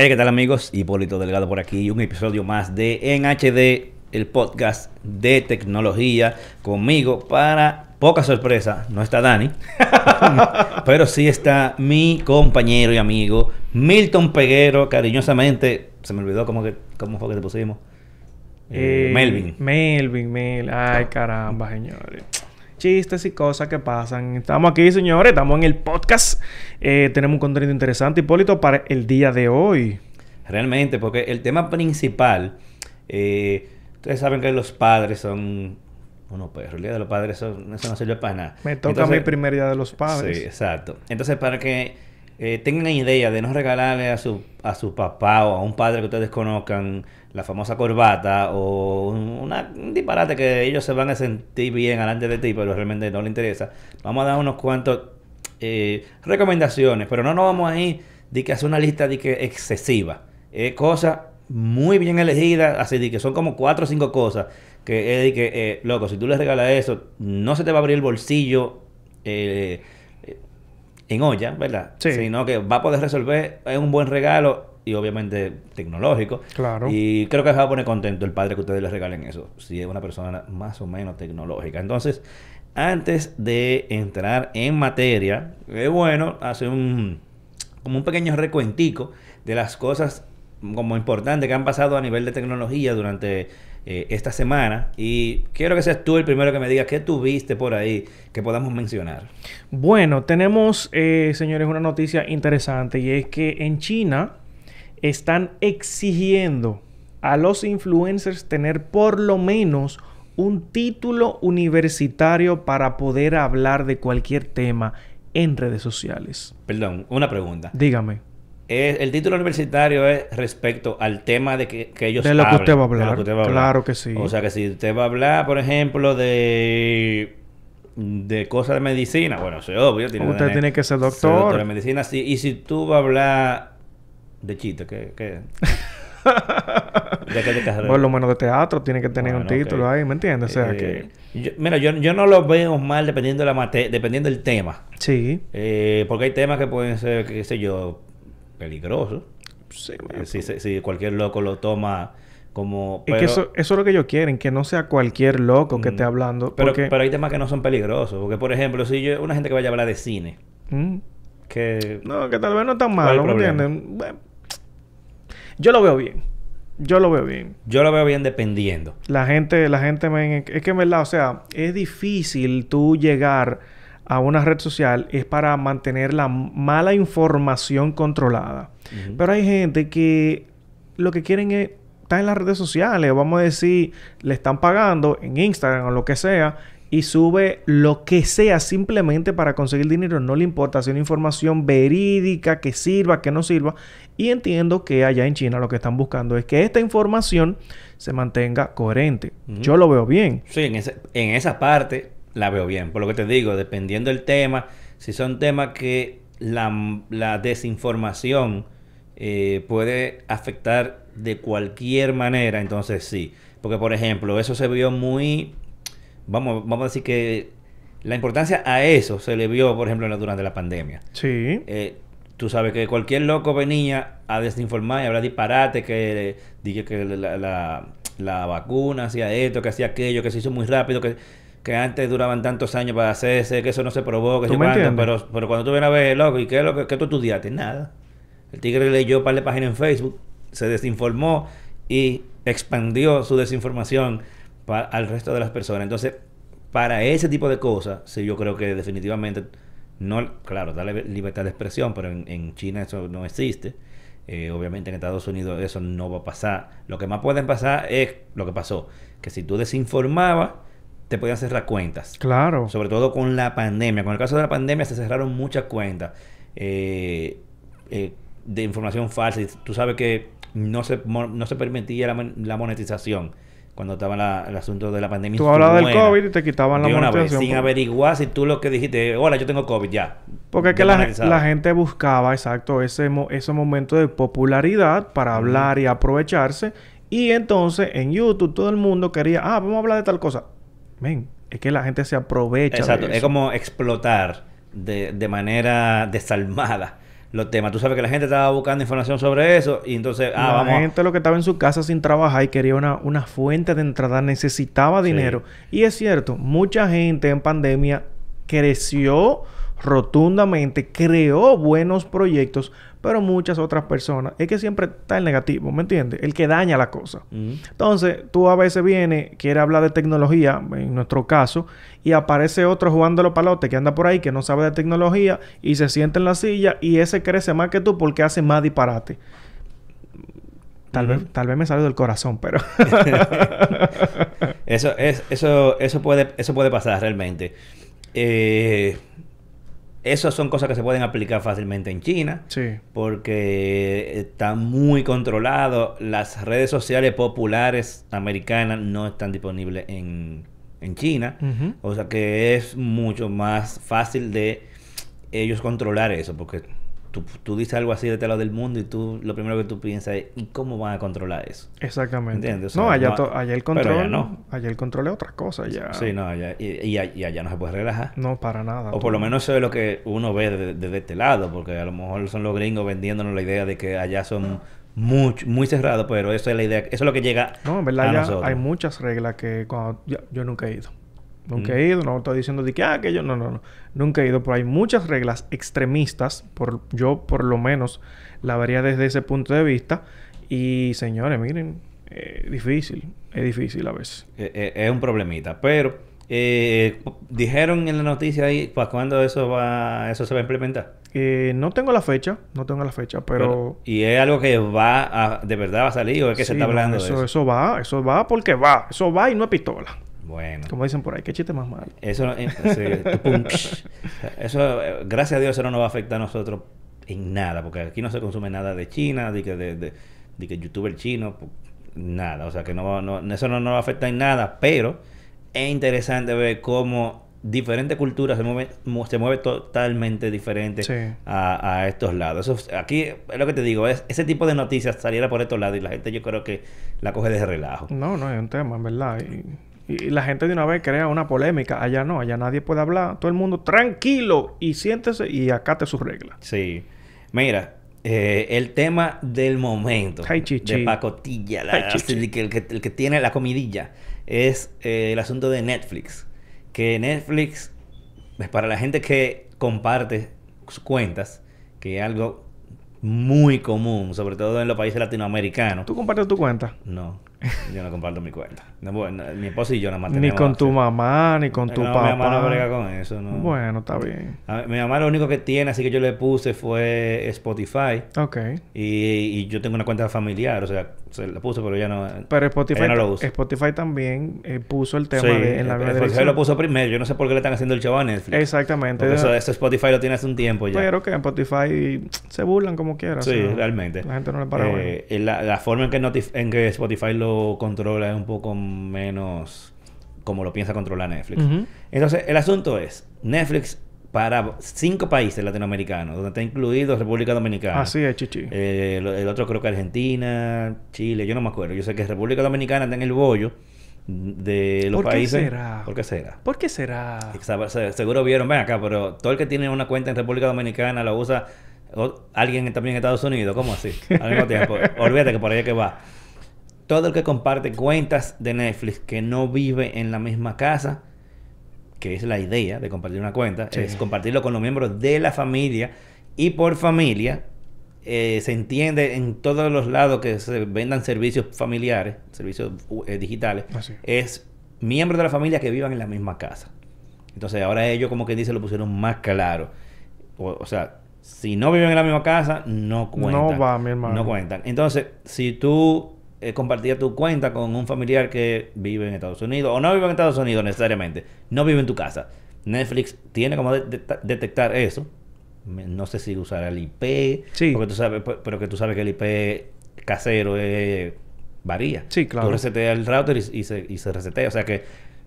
Hey, ¿qué tal amigos? Hipólito Delgado por aquí, un episodio más de En HD, el podcast de tecnología conmigo para poca sorpresa, no está Dani, pero sí está mi compañero y amigo Milton Peguero, cariñosamente, se me olvidó cómo, que, cómo fue que te pusimos. Eh, Melvin. Melvin, Mel. Ay, caramba, señores. Chistes y cosas que pasan. Estamos aquí, señores. Estamos en el podcast. Eh, tenemos un contenido interesante, Hipólito, para el día de hoy. Realmente, porque el tema principal, eh, ustedes saben que los padres son unos perros. El día de los padres, eso, eso no sirve para nada. Me toca mi primer día de los padres. Sí, exacto. Entonces, para que eh, tengan idea de no regalarle a su, a su papá o a un padre que ustedes conozcan la famosa corbata o un, una- un disparate que ellos se van a sentir bien delante de ti, pero realmente no les interesa, vamos a dar unos cuantos eh, recomendaciones, pero no nos vamos a ir de que hacer una lista de que excesiva. Es cosas muy bien elegidas, así de que son como cuatro o cinco cosas que es de que, eh, loco, si tú le regalas eso, no se te va a abrir el bolsillo eh, eh, en olla, ¿verdad? Sí. Sino que va a poder resolver, es un buen regalo y obviamente tecnológico. Claro. Y creo que se va a poner contento el padre que ustedes le regalen eso, si es una persona más o menos tecnológica. Entonces, antes de entrar en materia, es bueno hacer un como un pequeño recuentico de las cosas como importantes que han pasado a nivel de tecnología durante eh, esta semana. Y quiero que seas tú el primero que me digas qué tuviste por ahí que podamos mencionar. Bueno, tenemos, eh, señores, una noticia interesante y es que en China están exigiendo a los influencers tener por lo menos un título universitario para poder hablar de cualquier tema en redes sociales. Perdón, una pregunta. Dígame. Es- el título universitario es respecto al tema de que, que ellos De lo que usted va a de lo hablar. que usted va a Claro que sí. O sea que si usted va a hablar, por ejemplo, de de cosas de medicina, bueno, eso es obvio. Tiene Usted tener- tiene que ser doctor. de medicina, sí. Y si tú vas a hablar de chiste, ¿qué? qué? ¿De qué te? Por lo menos de teatro tiene que tener un Bueno, título ahí, ¿me entiendes? O sea Eh, que... yo- mira, yo, yo no lo veo mal dependiendo de la mate dependiendo del tema. Sí. Eh, porque hay temas que pueden ser, qué sé yo, peligrosos. Sí, Eh, Si, cualquier loco lo toma como... Es que eso, eso es lo que ellos quieren, que no sea cualquier loco que Mm. esté hablando. pero, porque... pero hay temas que no son peligrosos. Porque, por ejemplo, si yo, una gente que vaya a hablar de cine, Mm. que... No, que tal vez no es tan ¿Cuál es el malo, ¿me entienden? Bueno, yo lo veo bien. Yo lo veo bien. Yo lo veo bien dependiendo. La gente, la gente, men, es que en verdad, o sea, es difícil tú llegar a una red social es para mantener la mala información controlada. Pero hay gente que lo que quieren es estar en las redes sociales, vamos a decir, le están pagando en Instagram o lo que sea, y sube lo que sea simplemente para conseguir dinero. No le importa si es una información verídica, que sirva, que no sirva. Y entiendo que allá en China lo que están buscando es que esta información se mantenga coherente. Yo lo veo bien. Sí, en, ese- en esa parte la veo bien. Por lo que te digo, dependiendo del tema, si son temas que la, la desinformación eh, puede afectar de cualquier manera, entonces sí. Porque, por ejemplo, eso se vio muy... Vamos, vamos a decir que la importancia a eso se le vio, por ejemplo, durante la pandemia. Sí. Eh, tú sabes que cualquier loco venía a desinformar y hablar disparate, que dije que la, la- la vacuna hacía esto, que hacía aquello, que se hizo muy rápido, que, que antes duraban tantos años para hacerse, que eso no se probó, que ¿Tú sé me cuánto, entiendes? pero, pero cuando tú vienes a ver, loco, ¿y qué es lo que, qué tú estudiaste? Nada. El tigre leyó un par de páginas en Facebook, se desinformó y expandió su desinformación pa- al resto de las personas. Entonces, para ese tipo de cosas, sí, yo creo que definitivamente, no, claro, da libertad de expresión, pero en, en China eso no existe. Eh, obviamente en Estados Unidos eso no va a pasar. Lo que más puede pasar es lo que pasó, que si tú desinformabas, te podían cerrar cuentas. Claro. Sobre todo con la pandemia. Con el caso de la pandemia se cerraron muchas cuentas eh, eh, de información falsa. Y tú sabes que no se, no se permitía la monetización cuando estaba la- el asunto de la pandemia. Tú hablabas del. COVID y te quitaban la monetización. sin por- averiguar si tú lo que dijiste, hola, yo tengo COVID, ya. Porque es que la, la gente buscaba, exacto, ese, ese momento de popularidad para hablar y aprovecharse. Y entonces en YouTube todo el mundo quería, ah, vamos a hablar de tal cosa. Ven, es que la gente se aprovecha Exacto, de es como explotar de, de manera desalmada los temas. Tú sabes que la gente estaba buscando información sobre eso y entonces, ah, la vamos. a- gente lo que estaba en su casa sin trabajar y quería una, una fuente de entrada, necesitaba Sí. dinero. Y es cierto, mucha gente en pandemia creció rotundamente, creó buenos proyectos, pero muchas otras personas, es que siempre está el negativo, ¿me entiendes? El que daña la cosa. Entonces, tú a veces vienes, quieres hablar de tecnología, en nuestro caso, y aparece otro jugando los palotes que anda por ahí, que no sabe de tecnología, y se sienta en la silla, y ese crece más que tú porque hace más disparate. Tal, vez, tal vez me salió del corazón, pero... Eso, es, eso, eso, puede, eso puede pasar realmente. Eh, esas son cosas que se pueden aplicar fácilmente en China. sí. Porque está muy controlado. Las redes sociales populares americanas no están disponibles en, en China. O sea que es mucho más fácil de ellos controlar eso. Porque tú, tú dices algo así de este lado del mundo y tú lo primero que tú piensas es ¿y cómo van a controlar eso? Exactamente. ¿Entiendes? O no, allá, no- allá el allá control... no. Allá el control es otra cosa, ya... Sí, no, allá- y, y, y allá no se puede relajar. No, para nada. O por lo menos eso es lo que uno ve desde de, este lado, porque a lo mejor son los gringos vendiéndonos la idea de que allá son muy, muy cerrados, pero eso es la idea, eso es lo que llega No, en a verdad ya nosotros. hay muchas reglas que cuando... Yo, yo nunca he ido. Nunca Mm. he ido. No estoy diciendo de que... Ah, que yo... No, no, no. Nunca he ido. Pero hay muchas reglas extremistas. Por, yo, por lo menos, la vería desde ese punto de vista. Y, señores, miren... eh, difícil. Es difícil a veces. Eh, eh, es un problemita, pero eh, dijeron en la noticia ahí para cuándo eso va, eso se va a implementar. Eh, no tengo la fecha. No tengo la fecha. Pero... y es algo que va a, de verdad va a salir o es que se está no, hablando eso, de eso. eso va. Eso va porque va. Eso va y no es pistola. Bueno. Como dicen por ahí. Qué chiste más malo. Eso, eh, sí, eso, eh, gracias a Dios, eso no nos va a afectar a nosotros en nada, porque aquí no se consume nada de China, de que, de, de, de que youtuber chino, pu- nada, o sea que no, no- eso no nos va a afectar en nada, pero es interesante ver cómo diferentes culturas se mueven mu- se mueve totalmente diferente Sí. a, a estos lados. Eso, aquí es lo que te digo, es, ese tipo de noticias saliera por estos lados y la gente yo creo que la coge de relajo. No, no, es un tema, en verdad. Y, y la gente de una vez crea una polémica. Allá no, allá nadie puede hablar. Todo el mundo tranquilo y siéntese y acate sus reglas. Sí. Mira, eh, el tema del momento Ay, de pacotilla, la- Ay, el, que, el que- el que tiene la comidilla, es eh, el asunto de Netflix. Que Netflix, es para la gente que comparte sus cuentas, que es algo muy común, sobre todo en los países latinoamericanos. ¿Tú compartes tu cuenta? No, yo no comparto mi cuenta. No, bueno, mi esposo y yo nada más Ni con tu mamá, ni con tu No, papá. Mi mamá no brega con eso, no. Bueno, está bien. A- mi mamá lo único que tiene, así que yo le puse fue Spotify. Ok. Y, y yo tengo una cuenta familiar, o sea, se la puse, pero ya no. Pero Spotify, no lo usa. Spotify también eh, puso el tema Sí, de en la eh, Spotify dirección. lo puso primero. Yo no sé por qué le están haciendo el show a Netflix. Exactamente. Porque eso, eso Spotify lo tiene hace un tiempo ya. Pero que en Spotify se burlan como quieran. sí, realmente. La gente no le para. Eh, y la, la forma en que, en que Spotify lo controla es un poco menos como lo piensa controlar Netflix. Entonces, el asunto es, Netflix para cinco países latinoamericanos, donde está incluido República Dominicana. Así es, chichi. Eh, el, el otro creo que Argentina, Chile, yo no me acuerdo. Yo sé que República Dominicana está en el bollo de los ¿Por qué países. será? ¿Por qué será? ¿Por qué será? Seguro vieron, ven acá, pero todo el que tiene una cuenta en República Dominicana lo usa o- alguien también en Estados Unidos. ¿Cómo así? Al mismo tiempo. Olvídate que por ahí es que va. Todo el que comparte cuentas de Netflix que no vive en la misma casa, que es la idea de compartir una cuenta, Sí. es compartirlo con los miembros de la familia y por familia. eh, se entiende en todos los lados que se vendan servicios familiares, servicios eh, digitales, Así. es miembros de la familia que vivan en la misma casa. Entonces ahora ellos como que dice lo pusieron más claro. O, o sea, si no viven en la misma casa, no cuentan. No va, mi hermano. No cuentan. Entonces, si tú eh, compartías tu cuenta con un familiar que vive en Estados Unidos, o no vive en Estados Unidos necesariamente, no vive en tu casa, Netflix tiene como de- de- detectar eso. No sé si usar el IP, Sí. porque tú sabes, pero que tú sabes que el IP casero es- varía. Sí, claro. Tú reseteas el router y, y se, y se resetea. O sea que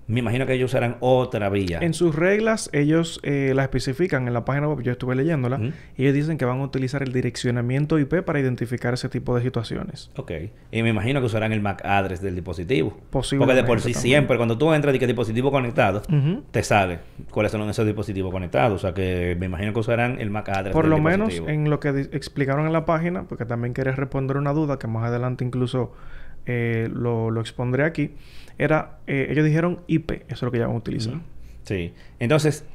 me imagino que ellos usarán otra vía. En sus reglas, ellos eh, las especifican en la página web, yo estuve leyéndola, y ellos dicen que van a utilizar el direccionamiento IP para identificar ese tipo de situaciones. Ok. Y me imagino que usarán el MAC address del dispositivo. Porque de por sí también. siempre, cuando tú entras y que dispositivo conectado, Ujú. te sale cuáles son esos dispositivos conectados. O sea que me imagino que usarán el MAC address Por del lo menos dispositivo. en lo que explicaron en la página, porque también quería responder una duda que más adelante incluso eh, lo, lo expondré aquí, era, eh, ellos dijeron IP, eso es lo que ya van a utilizar. Sí. Entonces,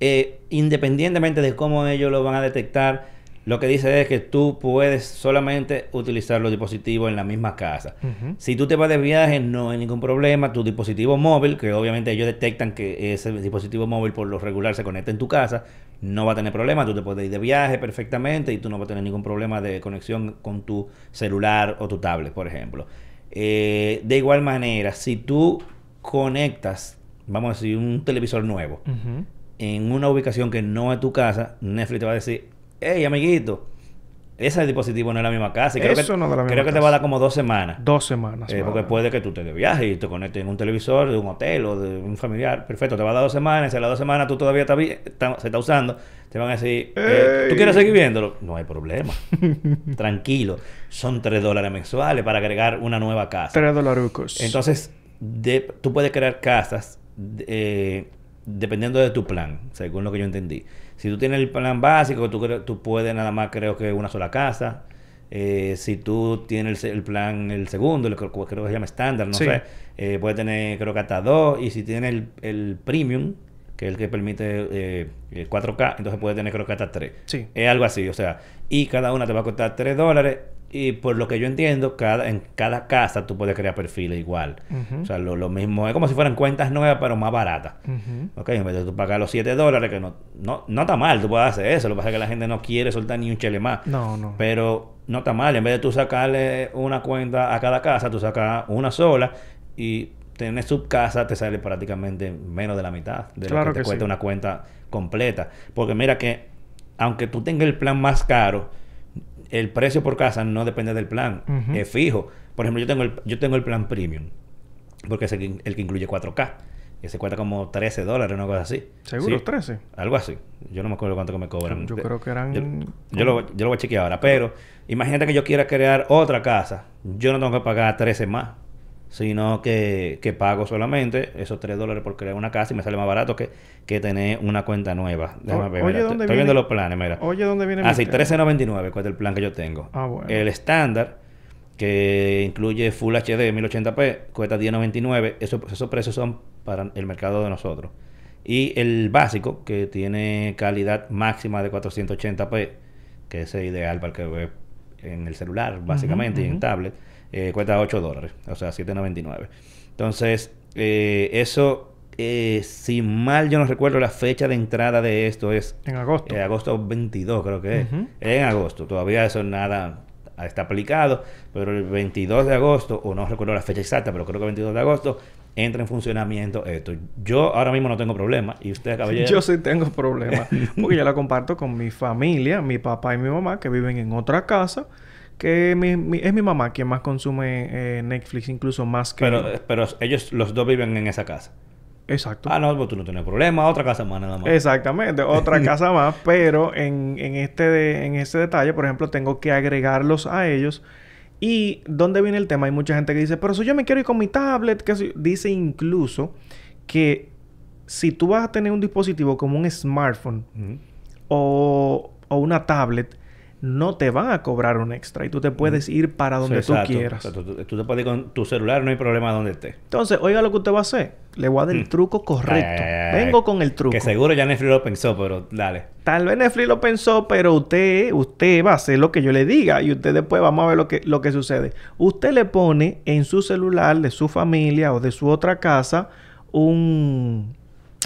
eh, independientemente de cómo ellos lo van a detectar, lo que dice es que tú puedes solamente utilizar los dispositivos en la misma casa. Si tú te vas de viaje, no hay ningún problema. Tu dispositivo móvil, que obviamente ellos detectan que ese dispositivo móvil por lo regular se conecta en tu casa, no va a tener problema. Tú te puedes ir de viaje perfectamente y tú no vas a tener ningún problema de conexión con tu celular o tu tablet, por ejemplo. Eh, de igual manera, si tú conectas, vamos a decir, un televisor nuevo en una ubicación que no es tu casa, Netflix te va a decir, hey, amiguito, ese dispositivo no es la misma casa. Y creo Eso que, no es de la misma creo que te va a dar como dos semanas. Dos semanas. Eh, porque puede que tú te de viaje y te conectes en un televisor de un hotel o de un familiar. Perfecto, te va a dar dos semanas. Si a las dos semanas tú todavía estás está- se está usando, te van a decir, eh, ¿tú quieres seguir viéndolo? No hay problema. Tranquilo. Son tres dólares mensuales para agregar una nueva casa. Tres dolarucos. Entonces, de- tú puedes crear casas de- eh, dependiendo de tu plan, según lo que yo entendí. Si tú tienes el plan básico, tú, tú puedes nada más, creo que una sola casa. Eh, si tú tienes el, el plan, el segundo, el, creo que se llama estándar, no Sí. sé, eh, puedes tener creo que hasta dos. Y si tienes el, el premium, que es el que permite eh, el 4K, entonces puedes tener creo que hasta tres. Sí. Es algo así, o sea, y cada una te va a costar 3 dólares. Y por lo que yo entiendo, cada, en cada casa tú puedes crear perfiles igual. O sea, lo, lo mismo, es como si fueran cuentas nuevas, pero más baratas. Ujú. Ok, en vez de tú pagar los 7 dólares, que no, no, no está mal, tú puedes hacer eso. Lo que pasa es que la gente no quiere soltar ni un chele más. No, no. Pero no está mal, en vez de tú sacarle una cuenta a cada casa, tú sacas una sola y tener subcasa te sale prácticamente menos de la mitad de Claro lo que te que cuesta sí. una cuenta completa. Porque mira que, aunque tú tengas el plan más caro, el precio por casa no depende del plan, es fijo. Por ejemplo, yo tengo el, yo tengo el plan premium, porque es el, que- el que incluye 4K. Ese cuesta como 13 dólares, una cosa así. ¿Seguro? Sí. 13. Algo así. Yo no me acuerdo cuánto que me cobran. Yo creo que eran Yo, yo lo, yo lo voy a chequear ahora. Pero imagínate que yo quiera crear otra casa. Yo no tengo que pagar 13 más. Sino que, que pago solamente esos 3 dólares por crear una casa y me sale más barato que, que tener una cuenta nueva. Déjame O- ver, oye, mira, ¿dónde estoy viene? viendo los planes, mira. Oye, ¿dónde viene Ah, mi sí, tema? 13.99 cuesta el plan que yo tengo. Ah, bueno. El estándar, que incluye Full HD 1080p, cuesta 10.99. Eso- esos precios son para el mercado de nosotros. Y el básico, que tiene calidad máxima de 480p, que es ideal para el que ve en el celular, básicamente, y en tablet, eh, cuesta 8 dólares, o sea, 7.99. Entonces, eh, eso, eh, si mal yo no recuerdo, la fecha de entrada de esto es En agosto. eh, agosto 22 creo que es. En agosto. Todavía eso nada está aplicado. Pero el 22 de agosto, o no recuerdo la fecha exacta, pero creo que el 22 de agosto entra en funcionamiento esto. Yo ahora mismo no tengo problema. ¿Y usted, caballero? Yo sí tengo problemas. Porque yo la comparto con mi familia, mi papá y mi mamá, que viven en otra casa. Que mi- mi- es mi mamá quien más consume eh, Netflix, incluso más que... Pero, pero ellos los dos viven en esa casa. Exacto. Ah, no, pues tú no tienes problema. Otra casa más nada más. Exactamente, otra casa más, pero en, en este de- en este detalle, por ejemplo, tengo que agregarlos a ellos. Y ¿dónde viene el tema? Hay mucha gente que dice, pero si yo me quiero ir con mi tablet, que si-". dice incluso que si tú vas a tener un dispositivo como un smartphone o, o una tablet, no te van a cobrar un extra y tú te puedes ir para donde Sí, tú quieras. O sea, tú, tú te puedes ir con tu celular, no hay problema donde esté. Entonces, oiga lo que usted va a hacer. Le voy a dar el Mm. truco correcto. Ay, ay, ay. Vengo con el truco. Que seguro ya Netflix lo pensó, pero dale. Tal vez Netflix lo pensó, pero usted, usted va a hacer lo que yo le diga y usted después vamos a ver lo que, lo que sucede. Usted le pone en su celular de su familia o de su otra casa un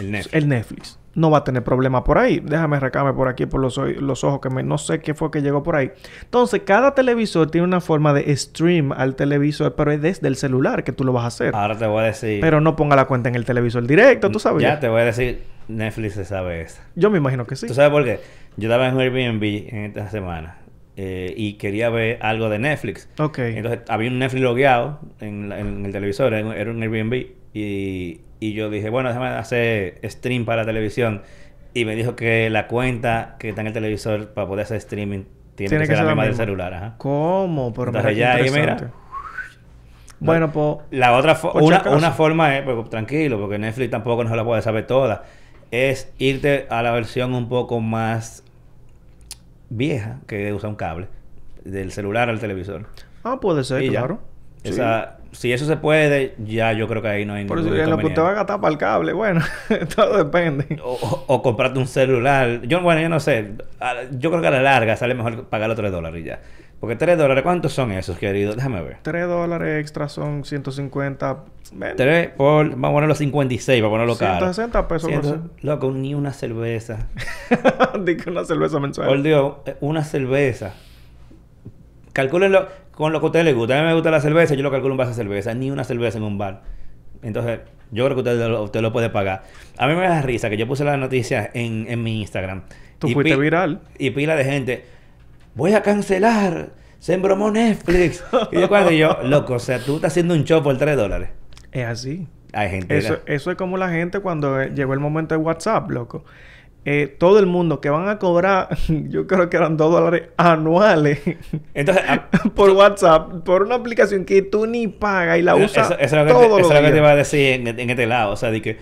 El Netflix. el Netflix. No va a tener problema por ahí. Déjame recarme por aquí por los, ojos que me, no sé qué fue que llegó por ahí. Entonces, cada televisor tiene una forma de stream al televisor, pero es desde el celular que tú lo vas a hacer. Ahora te voy a decir. Pero no ponga la cuenta en el televisor directo, tú sabes. Ya te voy a decir, Netflix se sabe eso. Yo me imagino que sí. ¿Tú sabes por qué? Yo estaba en un Airbnb en esta semana eh, y quería ver algo de Netflix. Ok. Entonces había un Netflix logueado en, la- en el televisor, era un- era un Airbnb. Y, y yo dije, bueno, déjame hacer stream para la televisión. Y me dijo que la cuenta que está en el televisor para poder hacer streaming tiene, que, ser la misma del celular. Ajá. ¿Cómo? Pero mira Entonces ya ahí, mira. Bueno, pues... La otra Por una, una forma es, pues, tranquilo, porque Netflix tampoco no la puede saber toda, es irte a la versión un poco más vieja que usa un cable, del celular al televisor. Ah, puede ser, Y claro. Sí. Esa- si eso se puede, ya yo creo que ahí no hay Por ningún en lo que usted va a gastar para el cable, bueno, todo depende. O, o- o comprarte un celular. Yo, bueno, yo no sé. A- Yo creo que a la larga sale mejor pagar los 3 dólares y ya. Porque 3 dólares, ¿cuántos son esos, querido? Déjame ver. 3 dólares extra son 150... ven, 3 por, vamos a ponerlo 56 para ponerlo caro. 160 pesos. algo Ciento- Loco, ni una cerveza. así. Di que una cerveza mensual. Por Dios, una cerveza. Calcúlenlo con lo que a ustedes les gusta. A mí me gusta la cerveza, yo lo calculo un vaso de cerveza. Ni una cerveza en un bar. Entonces, yo creo que usted lo, usted lo puede pagar. A mí me da risa que yo puse la noticia en, en mi Instagram. Tú Y fuiste viral. Y pila de gente. Voy a cancelar. Se embromó Netflix. y yo cuando yo, loco, o sea, tú estás haciendo un show por 3 dólares. Es así. Hay gente. Eso, eso es como la gente cuando eh, llegó el momento de WhatsApp, loco. Eh, todo el mundo que van a cobrar, yo creo que eran 2 dólares anuales Entonces, a- por WhatsApp, por una aplicación que tú ni pagas y la usas eso es lo que, todos te, eso es lo que te iba a decir en, en este lado. O sea, de que,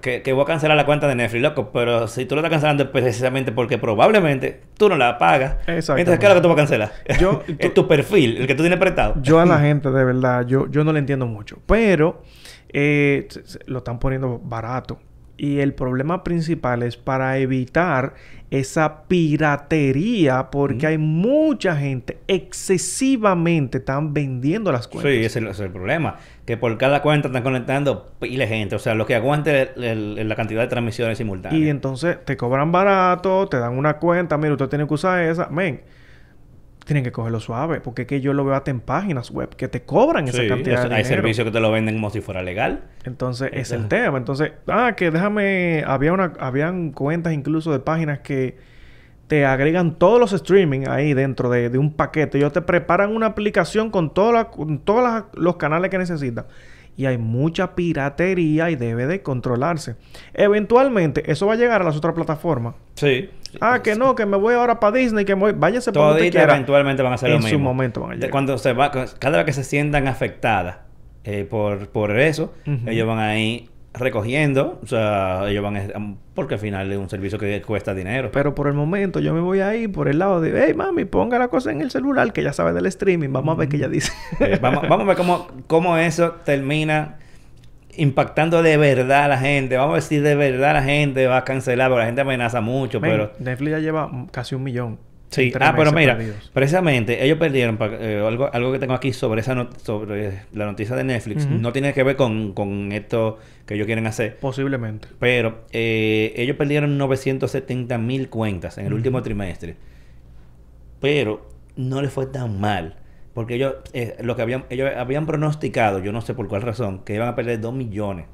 que, que voy a cancelar la cuenta de Netflix, loco. Pero si tú lo estás cancelando es precisamente porque probablemente tú no la pagas. Exactamente. Entonces, ¿qué es lo que tú vas a cancelar? Yo- es tu perfil, el que tú tienes prestado. Yo a la gente, de verdad, yo, yo no le entiendo mucho. Pero eh, lo están poniendo barato. Y el problema principal es para evitar esa piratería, porque Mm. hay mucha gente excesivamente están vendiendo las cuentas. Sí, ese es el, ese es el problema. Que por cada cuenta están conectando pile gente. O sea, lo que aguante el- el- la cantidad de transmisiones simultáneas. Y entonces te cobran barato, te dan una cuenta, mira, usted tiene que usar esa. Men, tienen que cogerlo suave, porque es que yo lo veo hasta en páginas web que te cobran esa cantidad eso- de hay dinero. servicios que te lo venden como si fuera legal. Entonces, es el tema. Entonces, ah, que déjame, había una, habían cuentas incluso de páginas que te agregan todos los streaming ahí dentro de, de un paquete. Ellos te preparan una aplicación con, todos las- los canales que necesitas. Y hay mucha piratería y debe de controlarse. Eventualmente, eso va a llegar a las otras plataformas. Sí. Ah, que no, que me voy ahora para Disney, que me voy... Váyase para donde quiera. eventualmente van a hacer lo En mismo. su momento van a llegar. Cuando se va, cada vez que se sientan afectadas eh, por, por eso, ellos van a ir recogiendo, o sea, ellos van a, porque al final es un servicio que cuesta dinero. Pero por el momento yo me voy ahí por el lado de, hey mami, ponga la cosa en el celular que ya sabe del streaming. Vamos a ver qué ella dice. Eh, vamos, vamos a ver cómo, cómo eso termina impactando de verdad a la gente. Vamos a ver si de verdad la gente va a cancelar, porque la gente amenaza mucho, pero... Netflix ya lleva casi un millón. Sí, ah, pero mira, perdidos. precisamente ellos perdieron eh, algo, algo que tengo aquí sobre esa not- sobre la noticia de Netflix. No tiene que ver con, con esto que ellos quieren hacer. Posiblemente. Pero eh, ellos perdieron 970 mil cuentas en el último trimestre. Pero no les fue tan mal. Porque ellos, eh, lo que habían, ellos habían pronosticado, yo no sé por cuál razón, que iban a perder 2 millones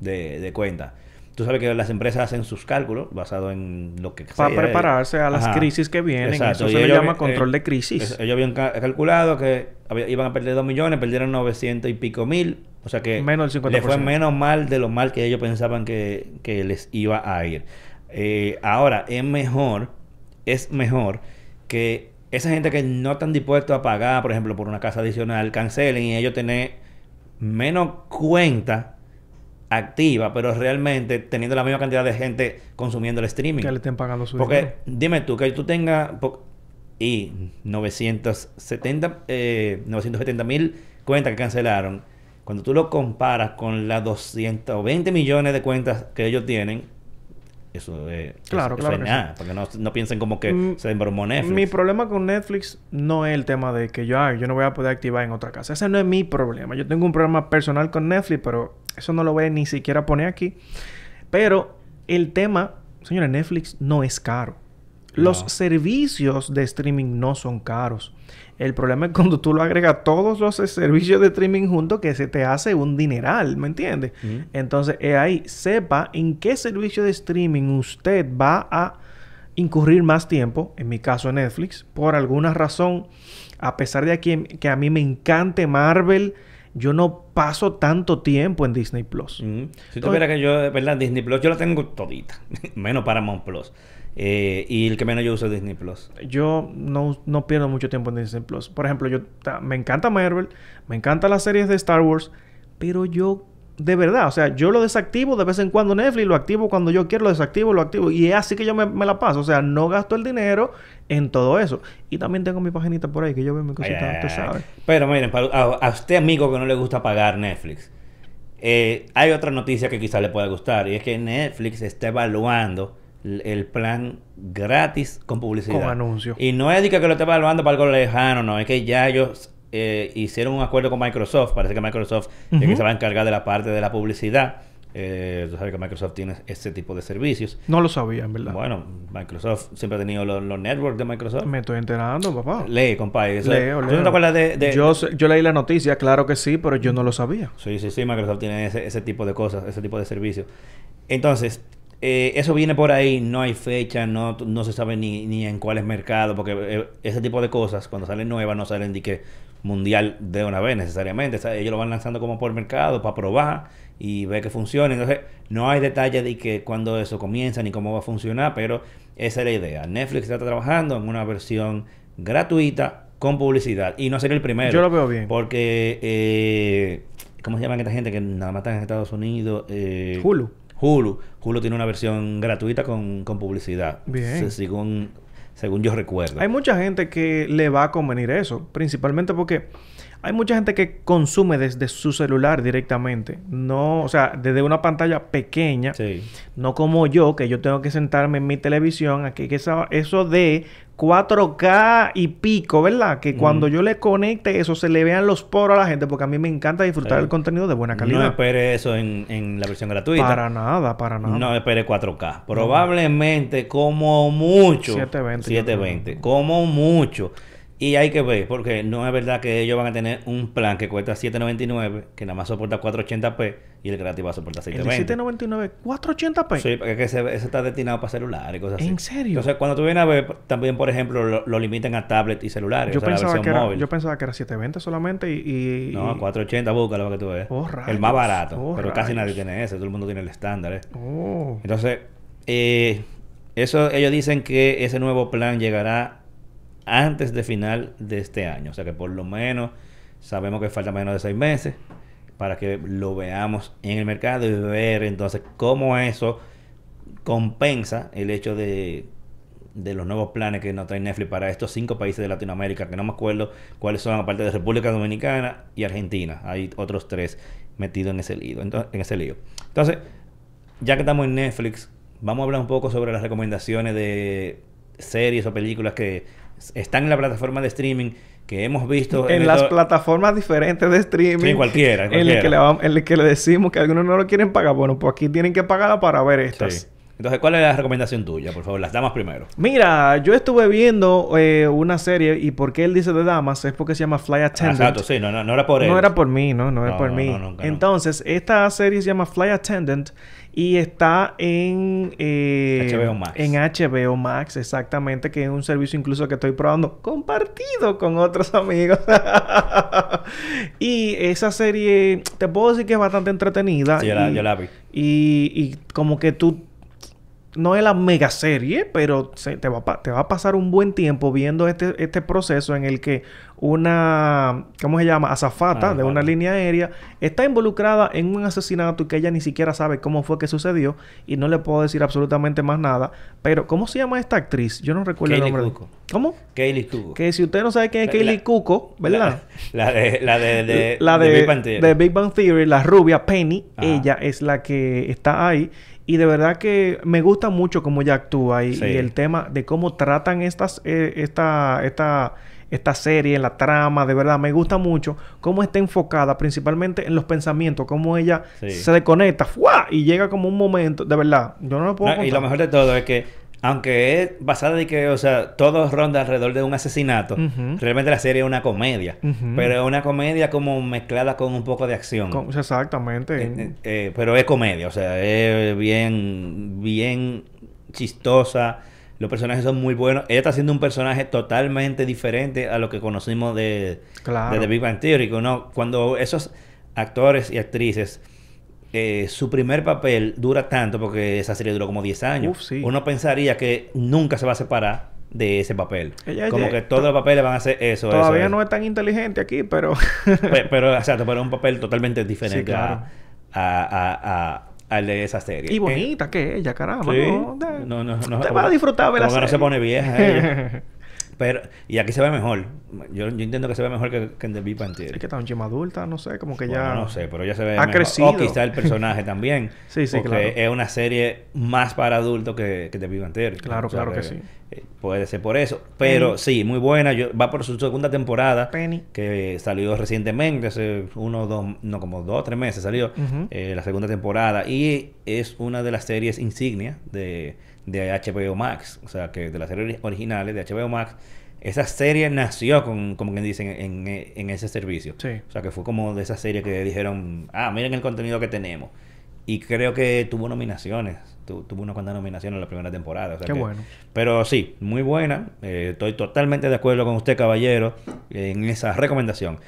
de, de cuentas. Tú sabes que las empresas hacen sus cálculos basados en lo que Para sea. prepararse a las Ajá. crisis que vienen. Exacto. Eso Y se le llama vi- control eh, de crisis. ellos habían ca- calculado que había- iban a perder 2 millones, perdieron 900 y pico mil. O sea que Menos del 50%. le fue menos mal de lo mal que ellos pensaban que, que les iba a ir. Eh, ahora, es mejor, es mejor que esa gente que no están dispuestos a pagar, por ejemplo, por una casa adicional, cancelen y ellos tener menos cuenta activa, pero realmente teniendo la misma cantidad de gente consumiendo el streaming. que le estén pagando su Porque dinero. dime tú, que tú tengas y 970 eh, 970 mil cuentas que cancelaron, cuando tú lo comparas con las 220 millones de cuentas que ellos tienen, eso es, Claro, eso- claro eso es nada, porque no, no piensen como que Mm, se embromó Netflix. Mi problema con Netflix no es el tema de que yo, ah, yo no voy a poder activar en otra casa. Ese no es mi problema. Yo tengo un problema personal con Netflix, pero eso no lo voy a ni siquiera poner aquí. Pero el tema, señores, Netflix no es caro. Los No. servicios de streaming no son caros. El problema es cuando tú lo agregas todos los servicios de streaming juntos que se te hace un dineral, ¿me entiendes? Entonces, es ahí, sepa en qué servicio de streaming usted va a incurrir más tiempo, en mi caso Netflix, por alguna razón, a pesar de que, que a mí me encante Marvel, yo no paso tanto tiempo en Disney Plus. Si tuviera que yo, verdad, Disney Plus, yo la tengo todita. menos Paramount Plus. Eh, y el que menos yo uso es Disney Plus. Yo no, no pierdo mucho tiempo en Disney Plus. Por ejemplo, yo me encanta Marvel, me encantan las series de Star Wars, pero yo de verdad, o sea, yo lo desactivo de vez en cuando Netflix, lo activo cuando yo quiero, lo desactivo, lo activo. Y es así que yo me, me la paso. O sea, no gasto el dinero en todo eso. Y también tengo mi paginita por ahí que yo veo mi cosita, Ay, ay, tú ay. sabes. Pero miren, para- a, a usted amigo que no le gusta pagar Netflix, eh, hay otra noticia que quizá le pueda gustar y es que Netflix está evaluando el plan gratis con publicidad. Con anuncios. Y no es de que lo esté evaluando para algo lejano, no, es que ya ellos eh, hicieron un acuerdo con Microsoft, parece que Microsoft es que se va a encargar de la parte de la publicidad. Eh, tú sabes que Microsoft tiene ese tipo de servicios. No lo sabía, en verdad. Bueno, Microsoft siempre ha tenido los, los networks de Microsoft. Me estoy enterando, papá. Lee, compadre. eso- Leo, ¿Tú leo. no te acuerdas de, de- Yo, yo leí la noticia, claro que sí, pero yo no lo sabía. Sí, sí, sí, Microsoft tiene ese, ese tipo de cosas, ese tipo de servicios. Entonces, eh, eso viene por ahí, no hay fecha, no, no se sabe ni, ni en cuáles mercados, porque eh, ese tipo de cosas, cuando salen nuevas, no salen de que mundial de una vez necesariamente. O sea, ellos lo van lanzando como por mercado para probar y ver que funciona. Entonces, no hay detalle de que cuando eso comienza ni cómo va a funcionar, pero esa es la idea. Netflix está trabajando en una versión gratuita con publicidad y no sería el primero. Yo lo veo bien. Porque, eh, ¿cómo se llaman esta gente que nada más están en Estados Unidos? Eh, Hulu. Hulu. Hulu tiene una versión gratuita con, con publicidad. Bien. Se- Según, según yo recuerdo. Hay mucha gente que le va a convenir eso, principalmente porque hay mucha gente que consume desde su celular directamente, no, o sea, desde una pantalla pequeña, Sí. no como yo, que yo tengo que sentarme en mi televisión, aquí que esa- eso de 4K y pico, ¿verdad? Que cuando yo le conecte eso se le vean los poros a la gente, porque a mí me encanta disfrutar Sí. el contenido de buena No calidad. espere eso en, en la versión gratuita. para nada, para nada. No espere 4K. Probablemente como mucho. 720, yo 720. Como mucho. Y hay que ver, porque no es verdad que ellos van a tener un plan que cuesta 7.99, que nada más soporta 480p y el gratis va a soportar el de 720. 799, 480p. Sí, porque es que ese, ese está destinado para celulares y cosas así. ¿En serio? Entonces, cuando tú vienes a ver, también, por ejemplo, lo, lo limitan a tablet y celulares. Yo o sea, la pensaba, que era, móvil. yo pensaba que era 720 solamente y... y- No, y- 480, búscalo para que tú veas. Oh, el más barato. Oh, pero casi nadie tiene ese. Todo el mundo tiene el estándar, ¿eh? Oh. Entonces, eh, eso ellos dicen que ese nuevo plan llegará antes de final de este año. O sea que por lo menos sabemos que falta menos de seis meses para que lo veamos en el mercado y ver entonces cómo eso compensa el hecho de, de los nuevos planes que nos trae Netflix para estos cinco países de Latinoamérica, que no me acuerdo cuáles son, aparte de República Dominicana y Argentina. Hay otros tres metidos en ese lío. En ese lío. Entonces, ya que estamos en Netflix, vamos a hablar un poco sobre las recomendaciones de series o películas que están en la plataforma de streaming que hemos visto en las plataformas diferentes de streaming. Sí, en cualquiera, en el que, le vamos- en el que le decimos que algunos no lo quieren pagar. Bueno, pues aquí tienen que pagarla para ver estas. Sí. Entonces, ¿cuál es la recomendación tuya? Por favor, las damas primero. Mira, yo estuve viendo eh, una serie y por qué él dice de damas es porque se llama Fly Attendant. Exacto, sí, no, no, no era por él. No era por mí, no, no, era No, por no, mí. no, nunca, no. Entonces, esta serie se llama Fly Attendant y está en eh, HBO Max. En HBO Max, exactamente, que es un servicio incluso que estoy probando compartido con otros amigos. y esa serie, te puedo decir que es bastante entretenida. Sí, yo la, yo la vi. y, y como que tú no es la mega serie, pero se- te, va a, pa- te va a pasar un buen tiempo viendo este, este proceso en el que una, ¿cómo se llama? Azafata de una línea aérea está involucrada en un asesinato y que ella ni siquiera sabe cómo fue que sucedió y no le puedo decir absolutamente más nada. Pero, ¿cómo se llama esta actriz? Yo no recuerdo el nombre. ¿Cómo? Kaylee Cuoco. Que si usted no sabe quién es La- Kaylee Cuoco, ¿verdad? La, la de, la de, de, la de, de Big Bang Theory. de Big Bang Theory, la rubia Penny, Ajá. ella es la que está ahí. Y de verdad que me gusta mucho cómo ella actúa y, Sí. y el tema de cómo tratan estas, eh, esta, esta, esta serie, la trama, de verdad me gusta mucho cómo está enfocada principalmente en los pensamientos, cómo ella Sí. se desconecta ¡fua! y llega como un momento, de verdad, yo no lo puedo No, y lo mejor de todo es que, aunque es basada de que, o sea, todo ronda alrededor de un asesinato, realmente la serie es una comedia. Pero es una comedia como mezclada con un poco de acción. Con- exactamente. Eh, eh, eh, pero es comedia, o sea, es bien, bien chistosa. Los personajes son muy buenos. Ella está haciendo un personaje totalmente diferente a lo que conocimos de, Claro. de The Big Bang Theory. ¿no? Cuando esos actores y actrices, eh, su primer papel dura tanto, porque esa serie duró como 10 años. Uf, sí. Uno pensaría que nunca se va a separar de ese papel. Ella- como ella- que todos los papeles van a ser eso. Todavía eso, no eso. es tan inteligente aquí, pero... Pe- Pero, exacto, pero un papel totalmente diferente Sí, claro. a, a, a, a- al de esa serie. y Eh, bonita que ella, caramba. Sí. No, No, no, no. Te vas a disfrutar de la que no se serie. pone vieja ella. Pero, y aquí se ve mejor. Yo, yo entiendo que se ve mejor que, que en The Big Bang Theory. Es que está un chima adulta, no sé, como que Bueno, ya... no sé, pero ella se ve ha mejor. crecido. O quizá el personaje también. Sí, sí, porque claro. es una serie más para adultos que, que The Big Bang Theory. Claro, claro que sí. eh, Puede ser por eso. Pero Penny. sí, muy buena. Yo, va por su segunda temporada. Penny. Que salió recientemente, hace uno, dos, no, como dos tres meses salió. Eh, la segunda temporada. Y es una de las series insignia de, de HBO Max. O sea, que de las series originales de HBO Max. Esa serie nació con, como quien dicen, en, en ese servicio. Sí. O sea, que fue como de esa serie que dijeron, ah, miren el contenido que tenemos. Y creo que tuvo nominaciones. Tu- tuvo unas cuantas nominaciones en la primera temporada. o sea Qué que- bueno. Pero sí, muy buena. Eh, estoy totalmente de acuerdo con usted, caballero, en esa recomendación.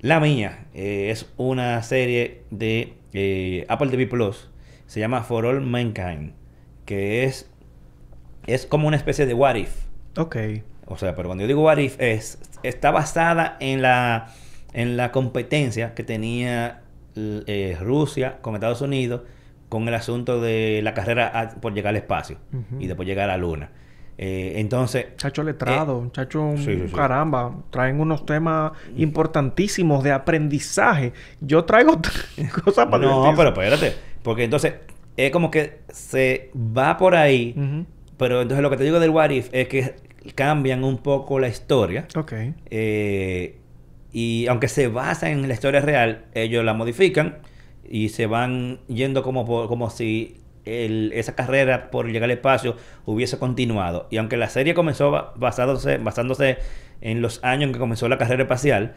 La mía eh, es una serie de eh, Apple TV Plus. Se llama For All Mankind. Que es, es como una especie de What If. Ok. O sea, pero cuando yo digo what if es está basada en la en la competencia que tenía eh, Rusia con Estados Unidos con el asunto de la carrera a- por llegar al espacio y después llegar a la luna. Eh, entonces, Chacho letrado, chacho, Eh, sí, sí, sí. caramba, traen unos temas importantísimos de aprendizaje. Yo traigo cosas para no, pero espérate, porque entonces es como que se va por ahí, Ujú. Pero entonces lo que te digo del what if es que cambian un poco la historia. Ok. Eh, y aunque se basa en la historia real, ellos la modifican y se van yendo como, por- como si el- esa carrera por llegar al espacio hubiese continuado. Y aunque la serie comenzó ba- basándose, basándose en los años en que comenzó la carrera espacial,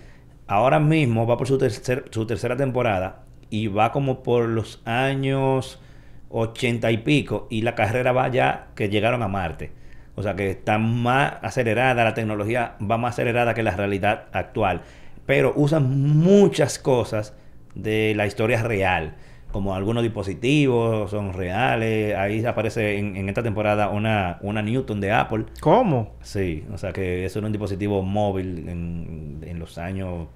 ahora mismo va por su, tercer- su tercera temporada y va como por los años ochenta y pico y la carrera va ya que llegaron a Marte. O sea que está más acelerada, la tecnología va más acelerada que la realidad actual. Pero usan muchas cosas de la historia real. Como algunos dispositivos son reales. Ahí aparece en, en esta temporada una, una Newton de Apple. ¿Cómo? Sí, o sea que eso era un dispositivo móvil en, en los años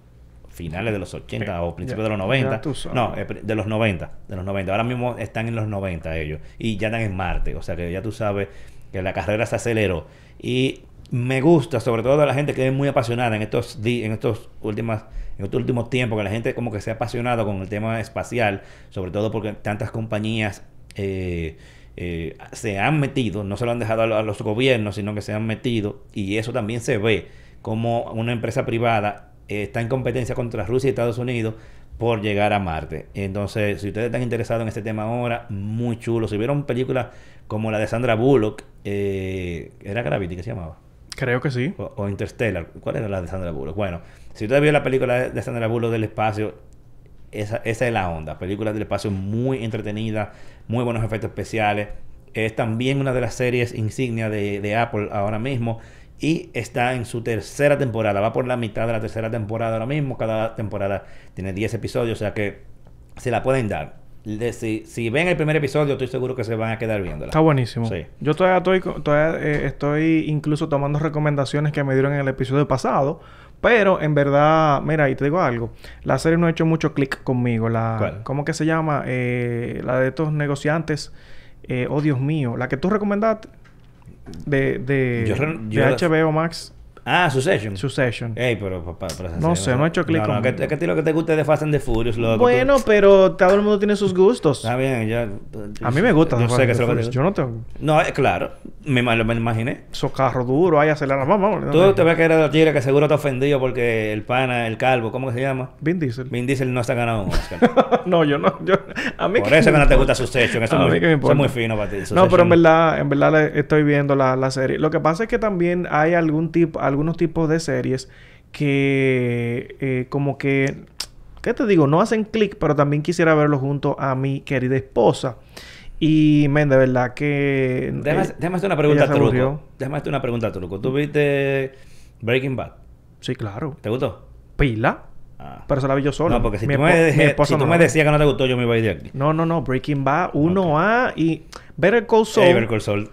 finales de los 80 o principios Ya- de los 90. ya tú sabes. No, eh, de los 90, de los 90. Ahora mismo están en los 90 ellos y ya están en Marte, o sea que ya tú sabes que la carrera se aceleró y me gusta sobre todo a la gente que es muy apasionada en estos en estos últimas en estos últimos tiempos que la gente como que se ha apasionado con el tema espacial, sobre todo porque tantas compañías eh, eh, se han metido, no se lo han dejado a los gobiernos, sino que se han metido y eso también se ve como una empresa privada eh, está en competencia contra Rusia y Estados Unidos por llegar a Marte. Entonces, si ustedes están interesados en este tema ahora, muy chulo. Si vieron películas como la de Sandra Bullock, eh, ¿era Gravity que se llamaba? Creo que sí. O, o Interstellar. ¿Cuál era la de Sandra Bullock? Bueno, si ustedes vieron la película de, Sandra Bullock del espacio, esa, esa es la onda. Película del espacio muy entretenida, muy buenos efectos especiales. Es también una de las series insignia de, de Apple ahora mismo. Y está en su tercera temporada. Va por la mitad de la tercera temporada ahora mismo. Cada temporada tiene 10 episodios. O sea que se la pueden dar. De- si, si ven el primer episodio, estoy seguro que se van a quedar viéndola. Está buenísimo. Sí. Yo todavía estoy, todavía, eh, estoy incluso tomando recomendaciones que me dieron en el episodio pasado. Pero en verdad, mira, y te digo algo. La serie no ha hecho mucho clic conmigo. La, ¿Cuál? ¿Cómo que se llama? Eh, la de estos negociantes. Eh, oh, Dios mío. La que tú recomendaste. De, de, Yo de yo- HBO Max Ah, Succession. Succession. Ey, pero papá, pero esa No sé, no he hecho clic No, no, conmigo. que, es que a lo que te gusta es de Fast and the Furious, loco. bueno, Tú- pero todo el mundo tiene sus gustos. Está bien, ya. A mí me gusta. Yo sé que es lo Yo no tengo... No, eh, claro. Me, me lo imaginé. Esos carros duros, ahí aceleran. Vamos, vamos. Tú te ves que eres de los tigres que seguro te ofendido porque el pana, el calvo, ¿cómo que se llama? Vin Diesel. Vin Diesel no se ha ganado un Oscar. no, yo no. Yo, a mí Por que eso que no te gusta Succession. Eso, A es muy, que me eso es muy fino para ti. No, pero en verdad, en verdad estoy viendo la, la serie. Lo que pasa es que también hay algún tipo, algunos tipos de series que eh, como que, ¿qué te digo? No hacen clic, pero también quisiera verlo junto a mi querida esposa. Y, men, de verdad que... Déjame, eh, déjame hacer una pregunta truco. Déjame hacer una pregunta truco. ¿Tú viste Breaking Bad? Sí, claro. ¿Te gustó? Pila. Ah. Pero se la vi yo solo. No, porque si Mi tú, me, tú la- decías que no te gustó, yo me iba a ir de aquí. No, no, no. Breaking Bad 1A y Better Call Saul Hey, Better Call Saul.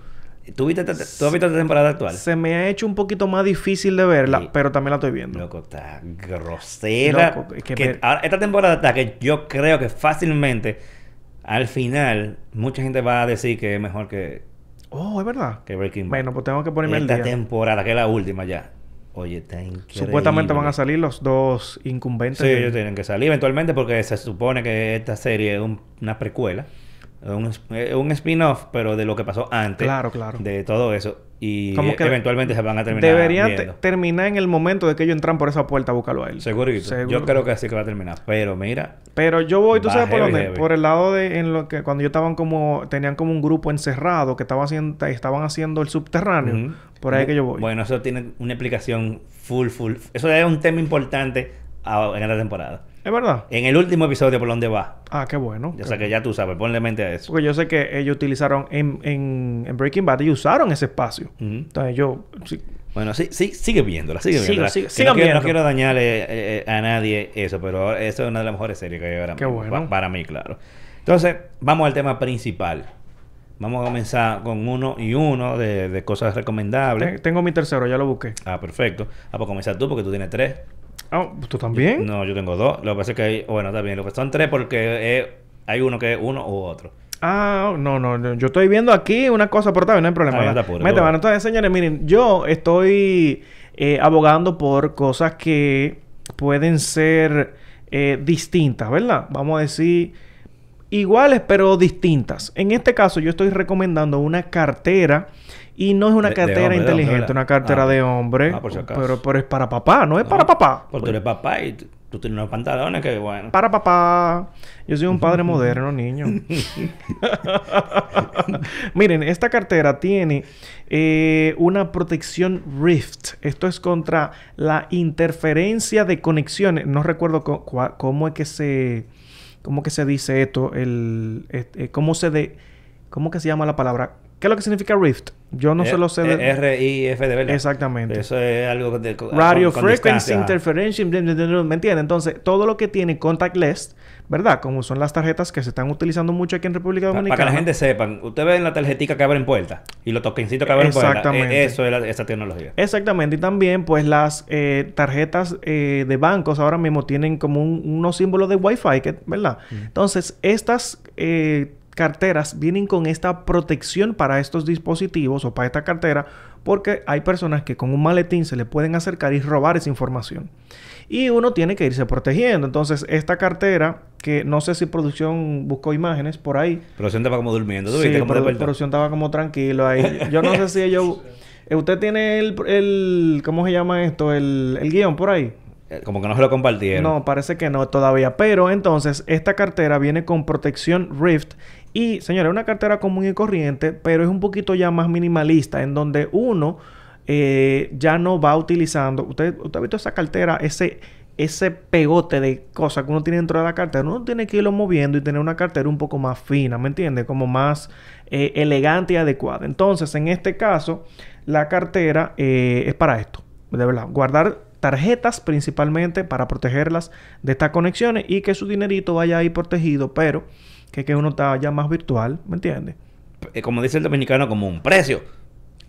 ¿Tú, viste, esta- ¿Tú has visto esta temporada actual? se me ha hecho un poquito más difícil de verla, Sí. pero también la estoy viendo. Loco, está grosera. Loco, es que ahora, esta temporada está que yo creo que fácilmente al final mucha gente va a decir que es mejor que, Oh, es verdad. que Breaking Bad. Bueno, pues tengo que ponerme Esta el día. temporada, que es la última ya. Oye, está increíble. Supuestamente van a salir los dos incumbentes. Sí, ellos tienen que salir eventualmente porque se supone que esta serie es un- una precuela. Es Un, es un spin-off, pero de lo que pasó antes. Claro, claro. De todo eso. Y Como que eventualmente se van a terminar Deberían te- terminar en el momento de que ellos entran por esa puerta a buscarlo a él. Segurito. Seguro. Yo creo que así que va a terminar. Pero mira, Pero yo voy, ¿tú sabes por dónde? Por el lado de en lo que cuando yo estaban como tenían como un grupo encerrado que estaba haciendo estaban haciendo el subterráneo. Por ahí que yo voy. Bueno, eso tiene una explicación full, full. Eso es un tema importante en esta temporada. ¿Es verdad? En el último episodio, por donde va. Ah, qué bueno. O sea que ya tú sabes, ponle mente a eso. Porque yo sé que ellos utilizaron en, en, en Breaking Bad, ellos usaron ese espacio. Entonces yo... sí. Bueno, sí, sí, sigue viéndola, sigue viéndola. Que sigan no, quiero, viendo. no quiero dañarle eh, eh, a nadie eso, pero eso es una de las mejores series que hay ahora Qué bueno. pa- para mí, claro. Entonces, vamos al tema principal. Vamos a comenzar con uno y uno de, de cosas recomendables. Te- Tengo mi tercero, ya lo busqué. Ah, perfecto. Ah, pues comenzar tú porque tú tienes tres. Ah, ¿Tú también? No, yo tengo dos. Lo que pasa es que hay, bueno, está bien. Lo que son tres porque eh, hay uno que es uno u otro. Ah, no, no, no. Yo estoy viendo aquí una cosa, pero bien, no hay problema. Ah, apures, Mete vas. Entonces, señores, miren, yo estoy eh, abogando por cosas que pueden ser eh, distintas, ¿verdad? Vamos a decir iguales, pero distintas. En este caso, yo estoy recomendando una cartera. Y no es una De- de cartera de hombre, inteligente, ¿verdad? una cartera Ah. de hombre. Ah, por si acaso. pero, pero es para papá, no es para papá. Porque tú eres papá y tú, tienes unos pantalones que, bueno. Para papá. Yo soy un padre moderno, niño. Miren, esta cartera tiene eh, una protección Rift. Esto es contra la interferencia de conexiones. No recuerdo cómo es que se... ¿Cómo que se dice esto? El, este, ¿Cómo se de... ¿Cómo que se llama la palabra? ¿Qué es lo que significa Rift? Yo no Eh, se lo sé. de- eh, R-I-F de verdad. Exactamente. Eso es algo de, Radio con Frequency. Interference, ¿me entiendes? Entonces, todo lo que tiene contactless, ¿verdad? Como son las tarjetas que se están utilizando mucho aquí en República Pa- Para Dominicana. que la gente sepa, ustedes ven la tarjetita que abren puertas y los toquencitos que abren puertas. Exactamente. Eh, eso es la- esa tecnología. Exactamente, y también pues las eh, tarjetas eh, de bancos ahora mismo tienen como un- unos símbolos de Wi-Fi, que- ¿verdad? Entonces, estas eh, carteras vienen con esta protección para estos dispositivos o para esta cartera, porque hay personas que con un maletín se le pueden acercar y robar esa información. Y uno tiene que irse protegiendo. Entonces, esta cartera, que no sé si producción buscó imágenes por ahí, siempre va como durmiendo. ¿Tú Sí, viste produ- producción estaba como tranquilo ahí. Yo no sé si ellos... eh, ¿Usted tiene el, el... ¿Cómo se llama esto? El, el guion por ahí. Eh, Como que no se lo compartieron. No, parece que no todavía. Pero entonces, esta cartera viene con protección Rift. Y, señores, es una cartera común y corriente, pero es un poquito ya más minimalista, en donde uno eh, ya no va utilizando. Usted, usted ha visto esa cartera, ese, ese pegote de cosas que uno tiene dentro de la cartera. Uno tiene que irlo moviendo y tener una cartera un poco más fina, ¿me entiende? Como más eh, elegante y adecuada. Entonces, en este caso, la cartera eh, es para esto. De verdad, guardar tarjetas principalmente para protegerlas de estas conexiones y que su dinerito vaya ahí protegido, pero que, que uno está ya más virtual, ¿me entiendes? Eh, Como dice el dominicano, como un precio.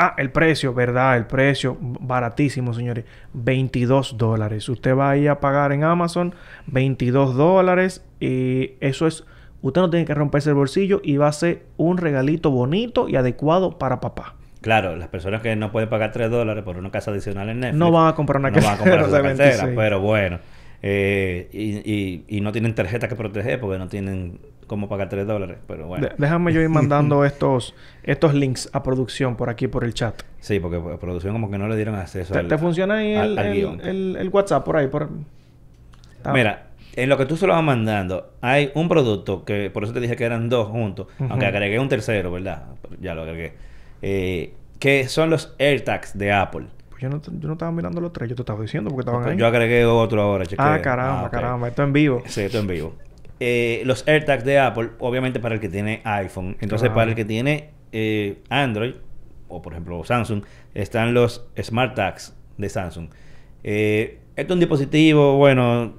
Ah, el precio, ¿verdad? El precio baratísimo, señores. 22 dólares. Usted va a ir a pagar en Amazon 22 dólares y eso es... Usted no tiene que romperse el bolsillo y va a ser un regalito bonito y adecuado para papá. Claro, las personas que no pueden pagar 3 dólares por una casa adicional en Netflix. No van a comprar una no van a comprar cartera esa de cartera, 26. pero bueno. Eh, y, y, y no tienen tarjeta que proteger porque no tienen cómo pagar 3 dólares. Pero bueno. De- déjame yo ir mandando estos, estos links a producción por aquí por el chat. Sí, porque pues, producción como que no le dieron acceso ¿Te, al, te funciona ahí al- el, al el- guion. el- el WhatsApp por ahí? Por... Ah, Mira, en lo que tú se lo vas mandando, hay un producto que por eso te dije que eran dos juntos, aunque agregué un tercero, ¿verdad? Ya lo agregué. Eh, que son los AirTags de Apple. pues yo, no, yo no estaba mirando los tres, yo te estaba diciendo porque estaban ahí. Yo agregué otro ahora, chequea. ah, caramba, ok. caramba, esto en vivo. Sí, esto en vivo. eh, los AirTags de Apple, obviamente para el que tiene iPhone. Entonces, para el que tiene eh, Android, o por ejemplo Samsung, están los Smart Tags de Samsung. Eh, esto es un dispositivo, bueno,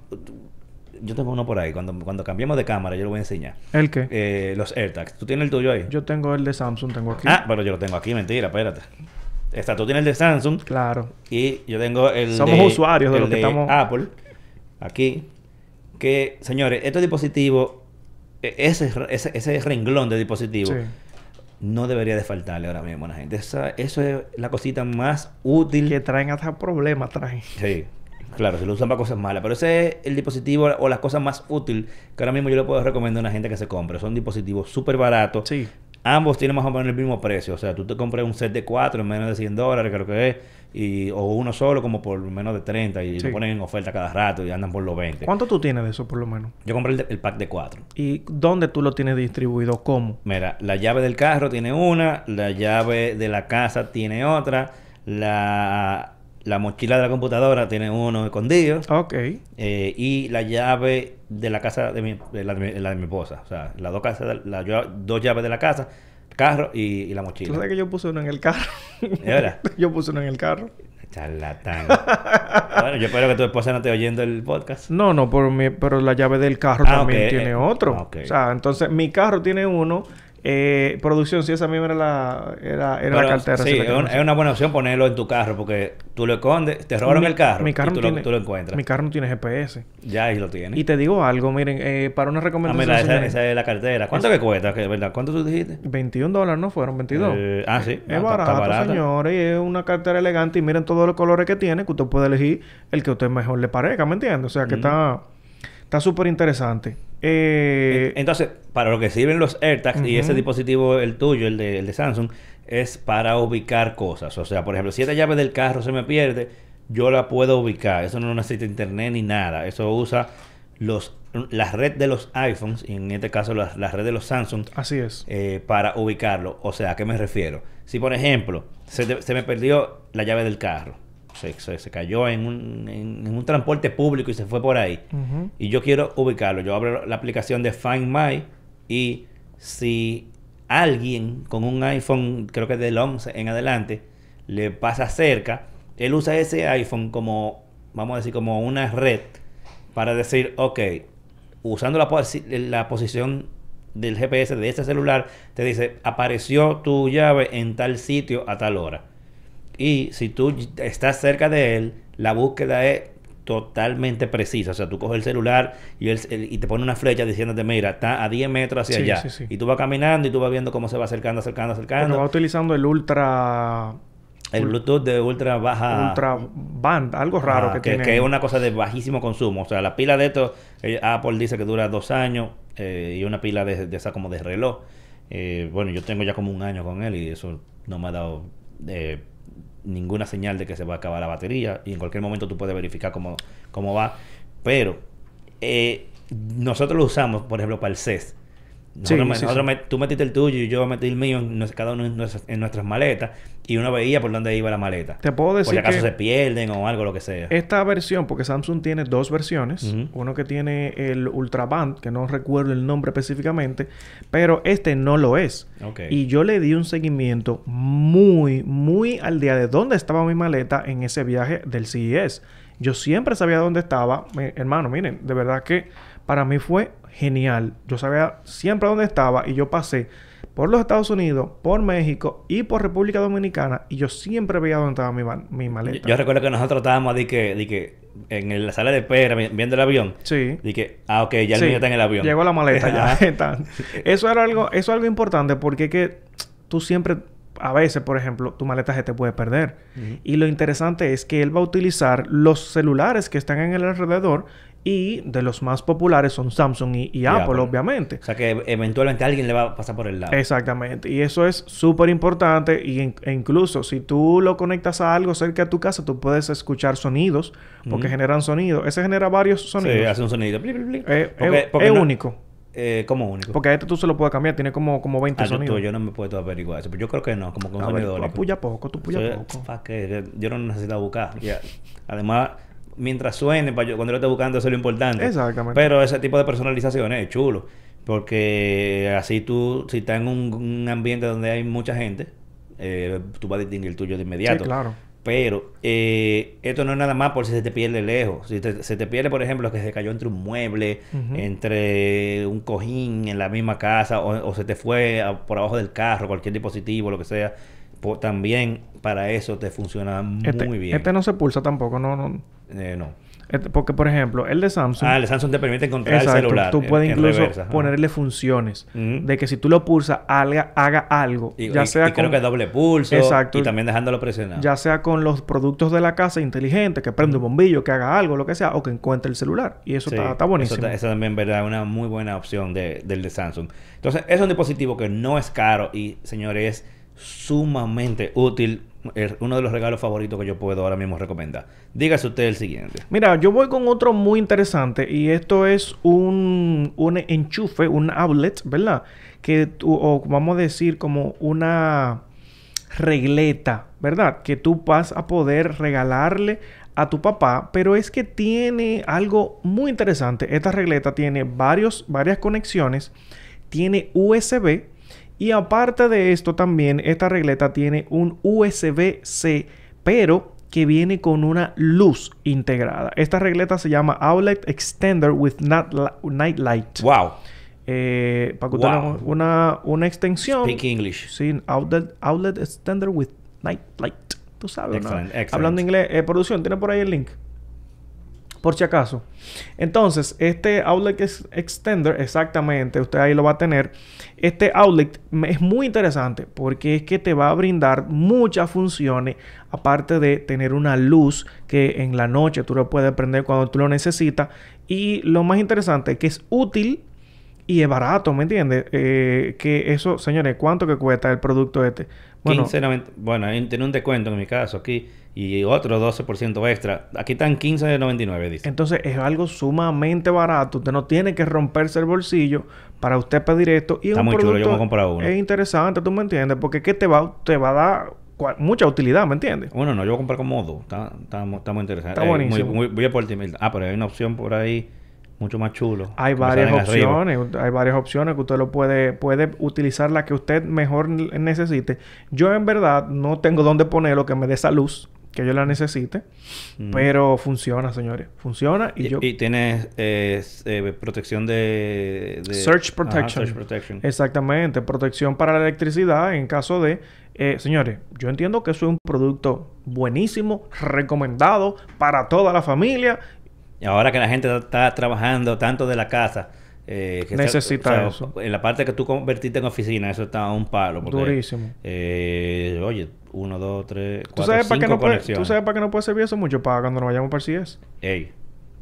yo tengo uno por ahí. Cuando, cuando cambiemos de cámara, yo lo voy a enseñar. ¿El qué? Eh, los AirTags. ¿Tú tienes el tuyo ahí? Yo tengo el de Samsung, tengo aquí. Ah, pero yo lo tengo aquí, mentira, espérate. Esta, tú tienes el de Samsung Claro. y yo tengo el Somos de, usuarios de el lo que estamos- Apple, aquí. Que, señores, estos dispositivos, e- ese, ese, ese renglón de dispositivos, Sí. no debería de faltarle ahora mismo a la gente. Esa- eso es la cosita más útil. Que traen hasta problemas, traen. Sí, claro, se lo usan para cosas malas. Pero ese es el dispositivo o las cosas más útil que ahora mismo yo le puedo recomendar a una gente que se compre. Son dispositivos súper baratos. Sí. Ambos tienen más o menos el mismo precio. O sea, tú te compras un set de 4 en menos de 100 dólares, creo que es. Y, o uno solo como por menos de 30 y Sí. lo ponen en oferta cada rato y andan por los 20. ¿Cuánto tú tienes de eso, por lo menos? Yo compré el, pack de 4. ¿Y dónde tú lo tienes distribuido? ¿Cómo? Mira, la llave del carro tiene una, la llave de la casa tiene otra, la, la mochila de la computadora tiene uno escondido. Ok. Eh, y la llave de la casa de mi, de la, de mi, la de mi esposa. O sea, las dos, casas, de- la- yo- dos llaves de la casa, carro y, y la Tú mochila. sabes que yo puse uno en el carro. ¿Es verdad? yo puse uno en el carro. Charlatán. bueno, yo espero que tu esposa no esté oyendo el podcast. No, no, mi- pero la llave del carro Ah, también tiene otro. ok. O sea, entonces mi carro tiene uno. Eh, producción, si esa misma era la, era, era Pero, la cartera. Sí, la es, un- una buena opción ponerlo en tu carro porque tú lo escondes, te robaron Mi- el carro mi carro y tú, no lo, tiene- tú lo encuentras. Mi carro no tiene GPS. Ya ahí lo tienes. Y te digo algo, miren, eh, para una ah, recomendación. mira, esa, esa es la cartera. ¿Cuánto que cuesta? ¿Qué, ¿Verdad? ¿Cuánto tú dijiste? 21 dólares, ¿no fueron? 22. Eh, ah, sí. Ah, Es está barato, barata. señores. Y es una cartera elegante. Y miren todos los colores que tiene. Que usted puede elegir el que a usted mejor le parezca. ¿Me entiende? O sea, que está está súper interesante. Eh, Entonces, para lo que sirven los AirTags y ese dispositivo, el tuyo, el de, el de Samsung, es para ubicar cosas. O sea, por ejemplo, si esta llave del carro se me pierde, yo la puedo ubicar. Eso no necesita internet ni nada. Eso usa los la red de los iPhones, y en este caso la, la red de los Samsung, así es. eh, para ubicarlo. O sea, ¿a qué me refiero? Si, por ejemplo, se, te- se me perdió la llave del carro, se, se- se cayó en un, en- en un transporte público y se fue por ahí, y yo quiero ubicarlo, yo abro la aplicación de Find My y si alguien con un iPhone, creo que del 11 en adelante, le pasa cerca, él usa ese iPhone como, vamos a decir, como una red para decir, ok, usando la, posi- la posición del GPS de ese celular, te dice, apareció tu llave en tal sitio a tal hora. Y si tú estás cerca de él, la búsqueda es totalmente precisa. O sea, tú coges el celular y, él, él- y te pone una flecha diciéndote, mira, está a 10 metros hacia Sí, allá. sí, sí. Y tú vas caminando y tú vas viendo cómo se va acercando, acercando, Porque acercando. va utilizando el ultra... El Bluetooth de ultra baja... Ultra band, algo raro que, que, tiene. que es una cosa de bajísimo consumo. O sea, la pila de esto, eh, Apple dice que dura dos años eh, y una pila de, de esa como de reloj. Eh, bueno, yo tengo ya como un año con él y eso no me ha dado eh, ninguna señal de que se va a acabar la batería y en cualquier momento tú puedes verificar cómo, cómo va. Pero eh, nosotros lo usamos, por ejemplo, para el CES. Nosotros, Sí, me- sí, nosotros sí. me- tú metiste el tuyo y yo metí el mío en cada uno en nuestras, en nuestras maletas y uno veía por dónde iba la maleta. Te puedo Por decir si acaso que se pierden o algo, lo que sea. esta versión, porque Samsung tiene dos versiones, uno que tiene el Ultra Band, que no recuerdo el nombre específicamente, pero este no lo es. Y yo le di un seguimiento muy, muy al día de dónde estaba mi maleta en ese viaje del CES. Yo siempre sabía dónde estaba. Me- hermano, miren, de verdad que para mí fue genial. Yo sabía siempre dónde estaba y yo pasé por los Estados Unidos, por México y por República Dominicana y yo siempre veía dónde estaba mi, mi maleta. yo recuerdo que nosotros estábamos de que, de que en la sala de espera vi- viendo el avión. Sí. De que, ah, ok, ya el Sí, mío está en el avión. Llegó la maleta ya. Está. Eso era algo, eso es algo importante porque que tú siempre, a veces, por ejemplo, tu maleta se te puede perder. Y lo interesante es que él va a utilizar los celulares que están en el alrededor y de los más populares son Samsung y, y Apple, Apple. obviamente. O sea que eventualmente alguien le va a pasar por el lado. Exactamente. Y eso es súper importante. Y e incluso si tú lo conectas a algo cerca de tu casa, tú puedes escuchar sonidos porque generan sonido. Ese genera varios Sí, sonidos. hace un sonido. Bli, bli, bli. Eh, Porque- es porque es no- único. Eh, ¿Cómo único? Porque a este tú se lo puedes cambiar. Tiene como, como 20 Ah, yo, sonidos. yo no me puedo averiguar eso. Pero yo creo que no, como con sonido tú único. apuya poco, tú es- poco. fuck yo no necesito buscar. Además, mientras suene, para yo, cuando lo esté buscando, eso es lo importante. Exactamente. Pero ese tipo de personalización es chulo. Porque así tú, si estás en un, un ambiente donde hay mucha gente, eh, tú vas a distinguir el tuyo de inmediato. Sí, claro. Pero eh, esto no es nada más por si se te pierde lejos. Si te- se te pierde, por ejemplo, que se cayó entre un mueble, entre un cojín en la misma casa, o, o se te fue a- por abajo del carro, cualquier dispositivo, lo que sea, también para eso te funciona Este, muy bien. este no se pulsa tampoco, no, no. Eh, no. Porque, por ejemplo, el de Samsung. Ah, el Samsung te permite encontrar Exacto, el celular. tú puedes en incluso ponerle funciones. De que si tú lo pulsas, haga, haga algo. Y, ya y- sea y creo que doble pulso. Exacto. Y también dejándolo presionado. ya sea con los productos de la casa inteligente, que prende un bombillo, que haga algo, lo que sea, o que encuentre el celular. Y eso Sí, está, está buenísimo. Eso, eso también, verdad, una muy buena opción de, del de Samsung. Entonces, es un dispositivo que no es caro y, señores, es sumamente útil. Uno de los regalos favoritos que yo puedo ahora mismo recomendar. Dígase usted el siguiente. Mira, yo voy con otro muy interesante y esto es un, un enchufe, un outlet, ¿verdad? Que tú, o vamos a decir como una regleta, ¿verdad? Que tú vas a poder regalarle a tu papá, pero es que tiene algo muy interesante. Esta regleta tiene varios, varias conexiones, tiene USB y aparte de esto también esta regleta tiene un USB-C, pero que viene con una luz integrada. Esta regleta se llama Outlet Extender with Night Light. ¡Wow! Eh, para que Wow. una, una extensión. Speak English. Sí, outlet, outlet extender with night light. Tú sabes, ¿no? Excellent, excellent. Hablando inglés, eh, producción, ¿tiene por ahí el link? Por si acaso. Entonces, este outlet ex- extender, exactamente, usted ahí lo va a tener. Este outlet es muy interesante porque es que te va a brindar muchas funciones, aparte de tener una luz que en la noche tú lo puedes prender cuando tú lo necesitas. Y lo más interesante es que es útil y es barato, ¿me entiendes? Eh, que eso, señores, ¿cuánto que cuesta el producto este? Bueno, 15.90 bueno, ahí tiene un descuento en mi caso aquí y otro 12% extra. Aquí están 15.99, dice. entonces es algo sumamente barato. Usted no tiene que romperse el bolsillo para usted pedir esto. Y es Está un muy chulo, yo producto me he comprado uno. Es interesante, ¿tú me entiendes? Porque que te va, te va a dar mucha utilidad, ¿me entiendes? Bueno, no, yo voy a comprar como dos. Está, está, está muy interesante. Está Eh, muy- buenísimo. muy- voy a por ti, Milton. Ah, pero hay una opción por ahí mucho más chulo. Hay varias arriba. opciones, hay varias opciones que usted lo puede, puede utilizar la que usted mejor necesite. Yo en verdad no tengo dónde ponerlo que me dé esa luz que yo la necesite, Mm. pero funciona, señores, funciona y, Y, yo y tienes eh, eh, protección de, de- Search Ajá, protection. search protection. exactamente protección para la electricidad en caso de, eh, señores, yo entiendo que eso es un producto buenísimo, recomendado para toda la familia. Y ahora que la gente está trabajando tanto de la casa, eh, que Necesita eso. En la parte que tú convertiste en oficina, eso está a un palo. porque, Durísimo. eh, oye, uno, dos, tres, ¿Tú cuatro, sabes, para qué cinco no puede, conexiones. ¿Tú sabes para qué no puede servir eso mucho? Para cuando nos vayamos para el CS. Ey,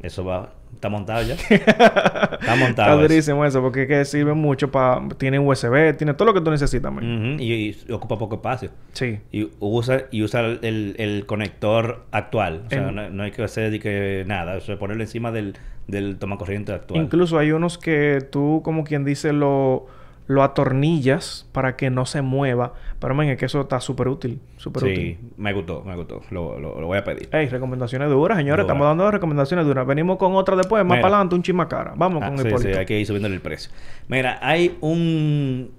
eso va, está montado ya. está montado. Está durísimo eso, porque es que sirve mucho para... Tiene USB, tiene todo lo que tú necesitas, man. Ujú, y, y ocupa poco espacio. Sí. Y usa, y usa el, el- el conector actual. O sea, En- no, no hay que hacer de que nada. Eso es ponerlo encima del, del tomacorriente actual. Incluso hay unos que tú, como quien dice, lo, lo atornillas para que no se mueva. Pero, man, es que eso está súper útil. Súper Sí, útil. me gustó, me gustó. Lo, lo- lo voy a pedir. Ey, recomendaciones duras, señores. Estamos dando recomendaciones duras. Venimos con otra después, más para adelante, un chisma cara. Vamos Ah, con sí, Hipólito. sí, hay que ir subiéndole el precio. Mira, hay un,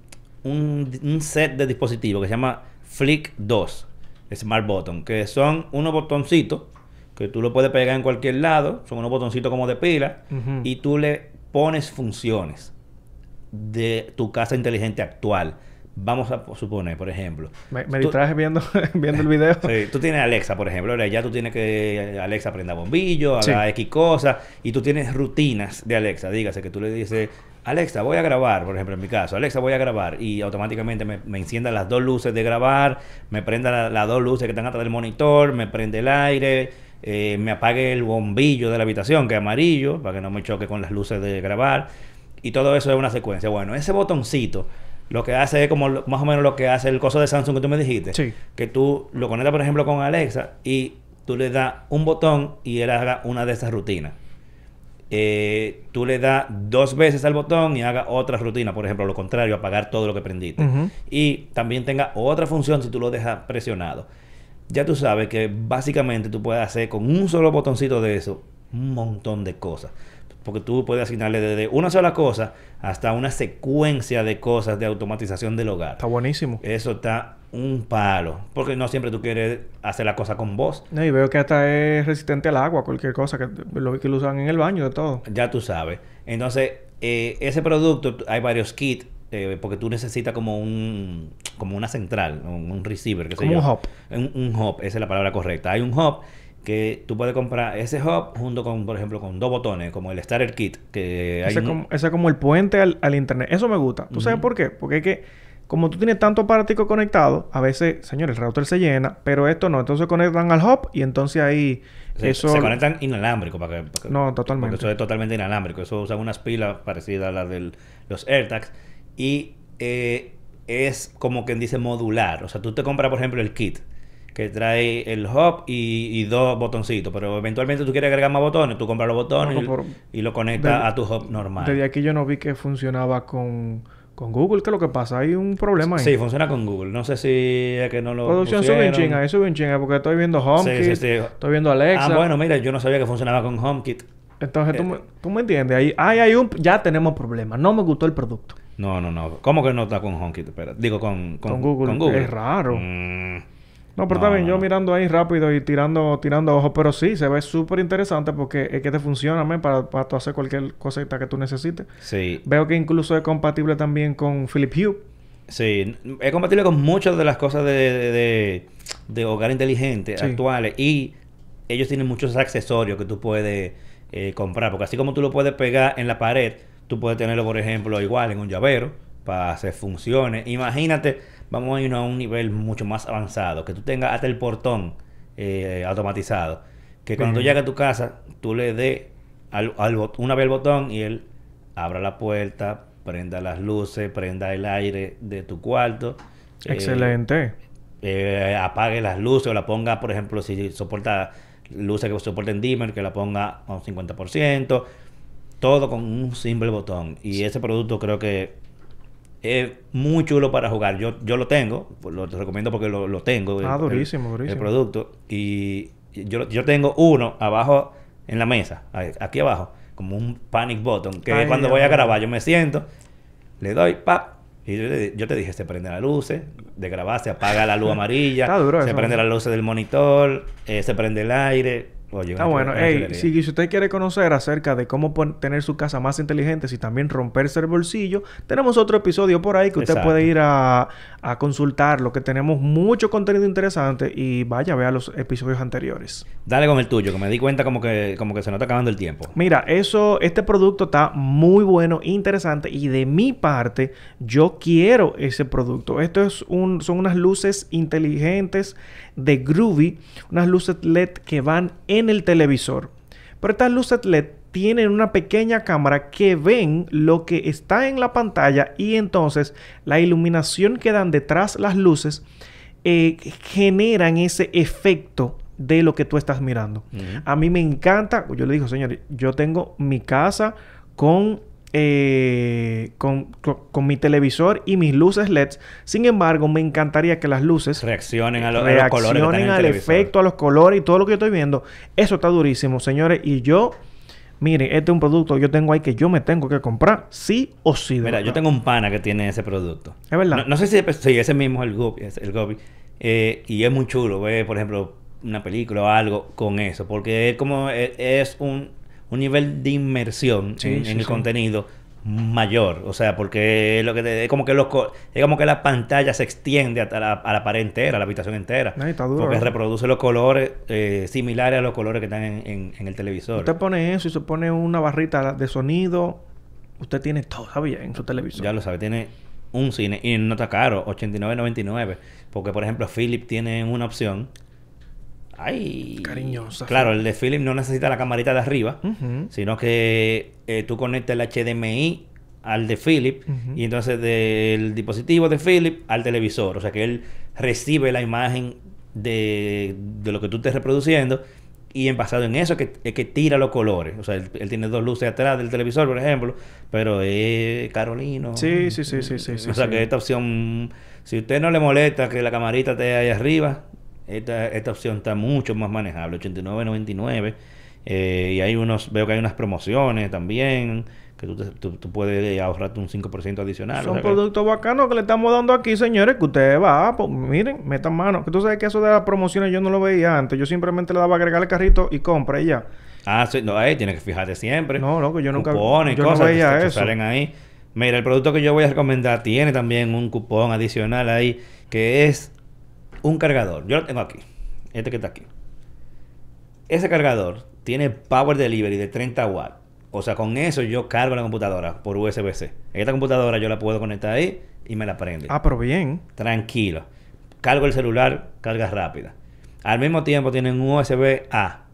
un, un set de dispositivos que se llama Flick 2 Smart Button, que son unos botoncitos que tú lo puedes pegar en cualquier lado, son unos botoncitos como de pila, y tú le pones funciones de tu casa inteligente actual. Vamos a suponer, por ejemplo. Me, me distraje viendo, viendo el video. Sí, tú tienes Alexa, por ejemplo, ahora ya tú tienes que Alexa prenda bombillo, haga Sí. X cosas, y tú tienes rutinas de Alexa. Dígase que tú le dices, Alexa, voy a grabar, por ejemplo, en mi caso, Alexa, voy a grabar, y automáticamente me, me encienda las dos luces de grabar, me prenda la- las dos luces que están atrás del monitor, me prende el aire, eh, me apague el bombillo de la habitación, que es amarillo, para que no me choque con las luces de grabar, y todo eso es una secuencia. Bueno, ese botoncito. Lo que hace es como lo- más o menos lo que hace el coso de Samsung que tú me dijiste Sí. que tú lo conectas, por ejemplo, con Alexa y tú le das un botón y él haga una de esas rutinas. Eh, tú le das dos veces al botón y haga otra rutina, por ejemplo, lo contrario, apagar todo lo que prendiste. Y también tenga otra función si tú lo dejas presionado. ya tú sabes que básicamente tú puedes hacer con un solo botoncito de eso un montón de cosas. Porque tú puedes asignarle desde una sola cosa hasta una secuencia de cosas de automatización del hogar. Está buenísimo. Eso está un palo. Porque no siempre tú quieres hacer la cosa con voz. No, y veo que hasta es resistente al agua, cualquier cosa, que lo que lo usan en el baño, de todo. Ya tú sabes. Entonces, eh, ese producto, hay varios kits, eh, porque tú necesitas como un como una central, un, un receiver, que Como un hub. Un, un hub, esa es la palabra correcta. Hay un hub que tú puedes comprar ese hub junto con, por ejemplo, con dos botones, como el Starter Kit, que hay Ese, un- como, ese es como el puente al, al internet. Eso me gusta. ¿Tú sabes por qué? Porque es que, como tú tienes tanto aparatico conectado, a veces, señor, el router se llena, pero esto no. Entonces conectan al hub y entonces ahí se, eso. se conectan inalámbricos para que, para que- No, totalmente. Porque eso es totalmente inalámbrico. Eso usan unas pilas parecidas a las de los AirTags. Y eh, es como quien dice modular. O sea, tú te compras, por ejemplo, el kit que trae el hub y, y dos botoncitos. Pero eventualmente tú quieres agregar más botones, tú compras los botones No, y- lo conectas a tu hub normal. Desde aquí yo no vi que funcionaba con, con Google. ¿Qué es lo que pasa? Hay un problema ahí. Sí, funciona con Google. No sé si es que no lo Producción sube en chinga, ahí sube en chinga, porque estoy viendo Sí, HomeKit, sí, sí. estoy viendo Alexa. Ah, bueno, mira, yo no sabía que funcionaba con HomeKit. Entonces, ¿tú, Eh, me, tú me entiendes. Ahí, ahí hay un... Ya tenemos problemas. No me gustó el producto. No, no, no. ¿Cómo que no está con HomeKit? Espera. Digo, con, Con Google. Es raro. Mm, No, pero No, está bien. Yo mirando ahí rápido y tirando tirando ojos. Pero sí, se ve súper interesante porque es que te funciona, men, para, para tú hacer cualquier cosita que tú necesites. sí, Veo que incluso es compatible también con Philip Hue. sí. Es compatible con muchas de las cosas de, de, de- de hogar inteligente Sí. actuales. Y ellos tienen muchos accesorios que tú puedes eh, comprar. Porque así como tú lo puedes pegar en la pared, tú puedes tenerlo, por ejemplo, igual en un llavero para hacer funciones. Imagínate, vamos a irnos a un nivel mucho más avanzado. Que tú tengas hasta el portón eh, automatizado. Que cuando tú Bien. llegues a tu casa, tú le des al, al una vez el botón y él abra la puerta, prenda las luces, prenda el aire de tu cuarto. eh, Excelente. eh, apague las luces o la ponga, por ejemplo, si soporta luces que soporten dimmer, que la ponga a un 50%. Todo con un simple botón. Y ese producto creo que es muy chulo para jugar. Yo, yo lo tengo, lo te recomiendo porque lo, lo tengo. Ah, el- durísimo, el- durísimo. El producto. Y yo, yo tengo uno abajo en la mesa, aquí abajo, como un panic button, que Ay, cuando voy a grabar yo me siento, le doy pap. Y yo, te dije, se prende la luces de grabar, se apaga la luz amarilla, duro se eso. prende la luz del monitor, eh, se prende el aire. Está una bueno. Ey, si, si usted quiere conocer acerca de cómo tener su casa más inteligente y también romperse el bolsillo, tenemos otro episodio por ahí que usted Exacto. puede ir a, a consultarlo, que tenemos mucho contenido interesante y vaya, vea los episodios anteriores. Dale con el tuyo, que me di cuenta como que, como que se nos está acabando el tiempo. Mira, eso, este producto está muy bueno, interesante y de mi parte yo quiero ese producto. Esto es un, son unas luces inteligentes de Groovy, unas luces LED que van en el televisor. Pero estas luces LED tienen una pequeña cámara que ven lo que está en la pantalla y entonces la iluminación que dan detrás las luces eh, generan ese efecto de lo que tú estás mirando. A mí me encanta, yo le digo, señor, yo tengo mi casa con, eh, con, con- con mi televisor y mis luces LEDs. Sin embargo, me encantaría que las luces Reaccionen a, lo- a los colores reaccionen al televisor. efecto, a los colores y todo lo que yo estoy viendo. Eso está durísimo, señores. Y yo, miren, este es un producto que yo tengo ahí que yo me tengo que comprar, sí o sí. de Mira, yo tengo un pana que tiene ese producto. Es verdad. No, no sé si sí, ese mismo es el Gobi. es el Gobi. Eh, y es muy chulo ver, por ejemplo, una película o algo con eso. Porque es como es, es un, un nivel de inmersión Sí, en, sí, en el sí. contenido mayor. O sea, porque lo que te- es como que los es como que la pantalla se extiende hasta la, a la pared entera, a la habitación entera. Ay, está duro, porque ¿eh? reproduce los colores eh, similares a los colores que están en, en- en el televisor. Usted pone eso y se pone una barrita de sonido. Usted tiene todo, ¿sabía? En su televisor. Ya lo sabe, tiene un cine y no está caro, 89.99. Porque, por ejemplo, Philip tiene una opción. Ay. Cariñosa. Claro, el de Philip no necesita la camarita de arriba, sino que eh, tú conectas el HDMI al de Philip Ujú. y entonces del dispositivo de Philip al televisor. O sea que él recibe la imagen de, de lo que tú estés reproduciendo y en basado en eso es que, es que tira los colores. O sea, él, él tiene dos luces atrás del televisor, por ejemplo, pero es Carolino. Sí, sí, sí, sí, sí, sí, O sea sí. que esta opción, si usted no le molesta que la camarita esté ahí arriba, esta, esta opción está mucho más manejable, 89.99. Eh, y hay unos, veo que hay unas promociones también, que tú, te- tú- tú puedes ahorrarte un 5% adicional. Son o sea que- productos bacanos que le estamos dando aquí, señores, que ustedes va, pues miren, metan mano. Que tú sabes que eso de las promociones yo no lo veía antes. Yo simplemente le daba a agregar el carrito y compra y ya. Ah, sí, no, ahí tienes que fijarte siempre. No, loco, yo nunca- Cupones, yo no cosas que veía que eso. salen ahí. Mira, el producto que yo voy a recomendar tiene también un cupón adicional ahí, que es un cargador. Yo lo tengo aquí. Este que está aquí. Ese cargador tiene power delivery de 30 watts. O sea, con eso yo cargo la computadora por USB-C. Esta computadora yo la puedo conectar ahí y me la prende. Ah, pero bien. Tranquilo. Cargo el celular, carga rápida. Al mismo tiempo tienen un USB A.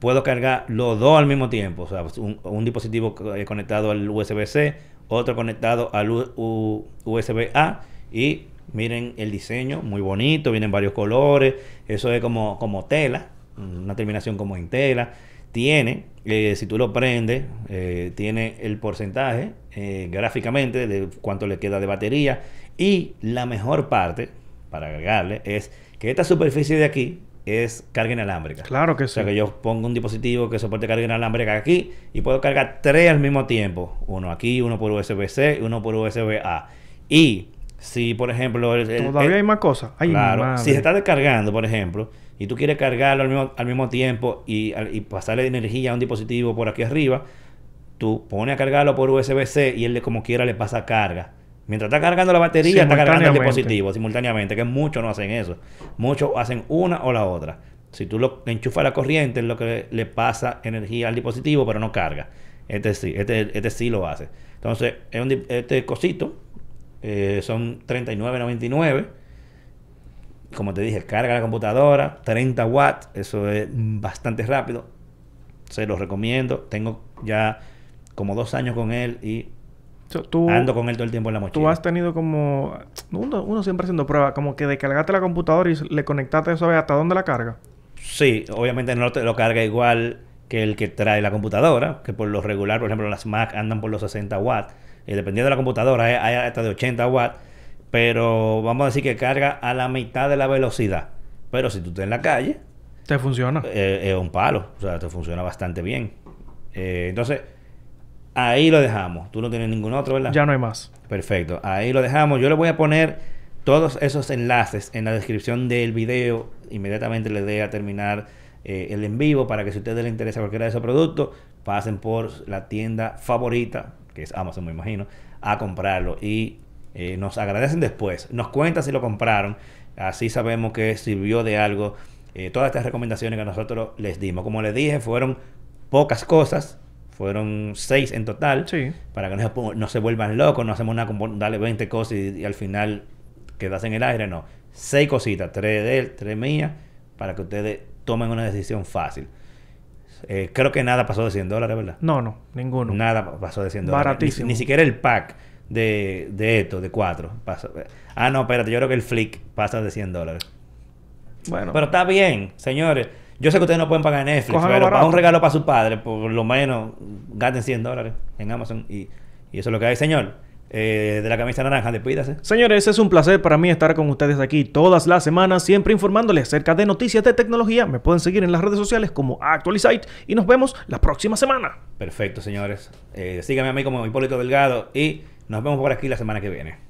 Puedo cargar los dos al mismo tiempo. O sea, un, un dispositivo eh, conectado al USB-C, otro conectado al U- U- USB A. Y miren el diseño, muy bonito, vienen varios colores. Eso es como, como tela, una terminación como en tela. Tiene, eh, si tú lo prendes, eh, tiene el porcentaje eh, gráficamente de cuánto le queda de batería. Y la mejor parte, para agregarle, es que esta superficie de aquí es carga inalámbrica. Claro que O sea sí. que yo pongo un dispositivo que soporte carga inalámbrica aquí y puedo cargar tres al mismo tiempo. Uno aquí, uno por USB-C y uno por USB-A. Y si, por ejemplo... el- el- Todavía el- hay más cosas. Ay, claro, si se está descargando, por ejemplo, y tú quieres cargarlo al mismo, al mismo tiempo y, al- y pasarle energía a un dispositivo por aquí arriba, tú pones a cargarlo por USB-C y él de como quiera le pasa carga. Mientras está cargando la batería, está cargando el dispositivo simultáneamente, que muchos no hacen eso. Muchos hacen una o la otra. Si tú lo enchufas a la corriente, es lo que le pasa energía al dispositivo, pero no carga. Este sí, este, este sí lo hace. Entonces, es un este cosito eh, son 39.99. Como te dije, carga la computadora, 30 watts, eso es bastante rápido. Se lo recomiendo. Tengo ya como dos años con él y So, tú, ando con él todo el tiempo en la mochila. tú has tenido como... Uno, uno siempre haciendo pruebas. Como que descargaste la computadora y le conectaste eso hasta dónde la carga. Sí, obviamente no te lo carga igual que el que trae la computadora, que por lo regular, por ejemplo, las Mac andan por los 60 watts. Dependiendo de la computadora, hay, hay hasta de 80 watts. Pero vamos a decir que carga a la mitad de la velocidad. Pero si tú estás en la calle, Te funciona. eh, es un palo. O sea, te funciona bastante bien. Eh, entonces, ahí lo dejamos. Tú no tienes ningún otro, ¿verdad? Ya no hay más. Perfecto. Ahí lo dejamos. Yo le voy a poner todos esos enlaces en la descripción del video. Inmediatamente le dé a terminar eh, el en vivo para que si a ustedes les interesa cualquiera de esos productos, pasen por la tienda favorita, que es Amazon, me imagino, a comprarlo. Y eh, nos agradecen después. Nos cuentan si lo compraron. Así sabemos que sirvió de algo eh, todas estas recomendaciones que nosotros les dimos. Como les dije, fueron pocas cosas. Fueron seis en total Sí. para que no se, no se vuelvan locos, no hacemos nada con darle 20 cosas y, y al final quedas en el aire, no. Seis cositas, tres de él, tres mías, para que ustedes tomen una decisión fácil. Eh, creo que nada pasó de 100 dólares, ¿verdad? No, no. Ninguno. Nada pa- pasó de 100 dólares. Baratísimo. ni siquiera el pack de, de esto, de cuatro. pasó. Ah, no, espérate, yo creo que el flick pasa de 100 dólares. Bueno. Pero está bien, señores. Yo sé que ustedes no pueden pagar Netflix, pero para barato. un regalo para su padre, por lo menos gasten 100 dólares en Amazon y, y eso es lo que hay, señor. Eh, de la camisa naranja, despídase. Señores, es un placer para mí estar con ustedes aquí todas las semanas, siempre informándoles acerca de noticias de tecnología. Me pueden seguir en las redes sociales como Actualizite y nos vemos la próxima semana. Perfecto, señores. Eh, síganme a mí como Hipólito Delgado y nos vemos por aquí la semana que viene.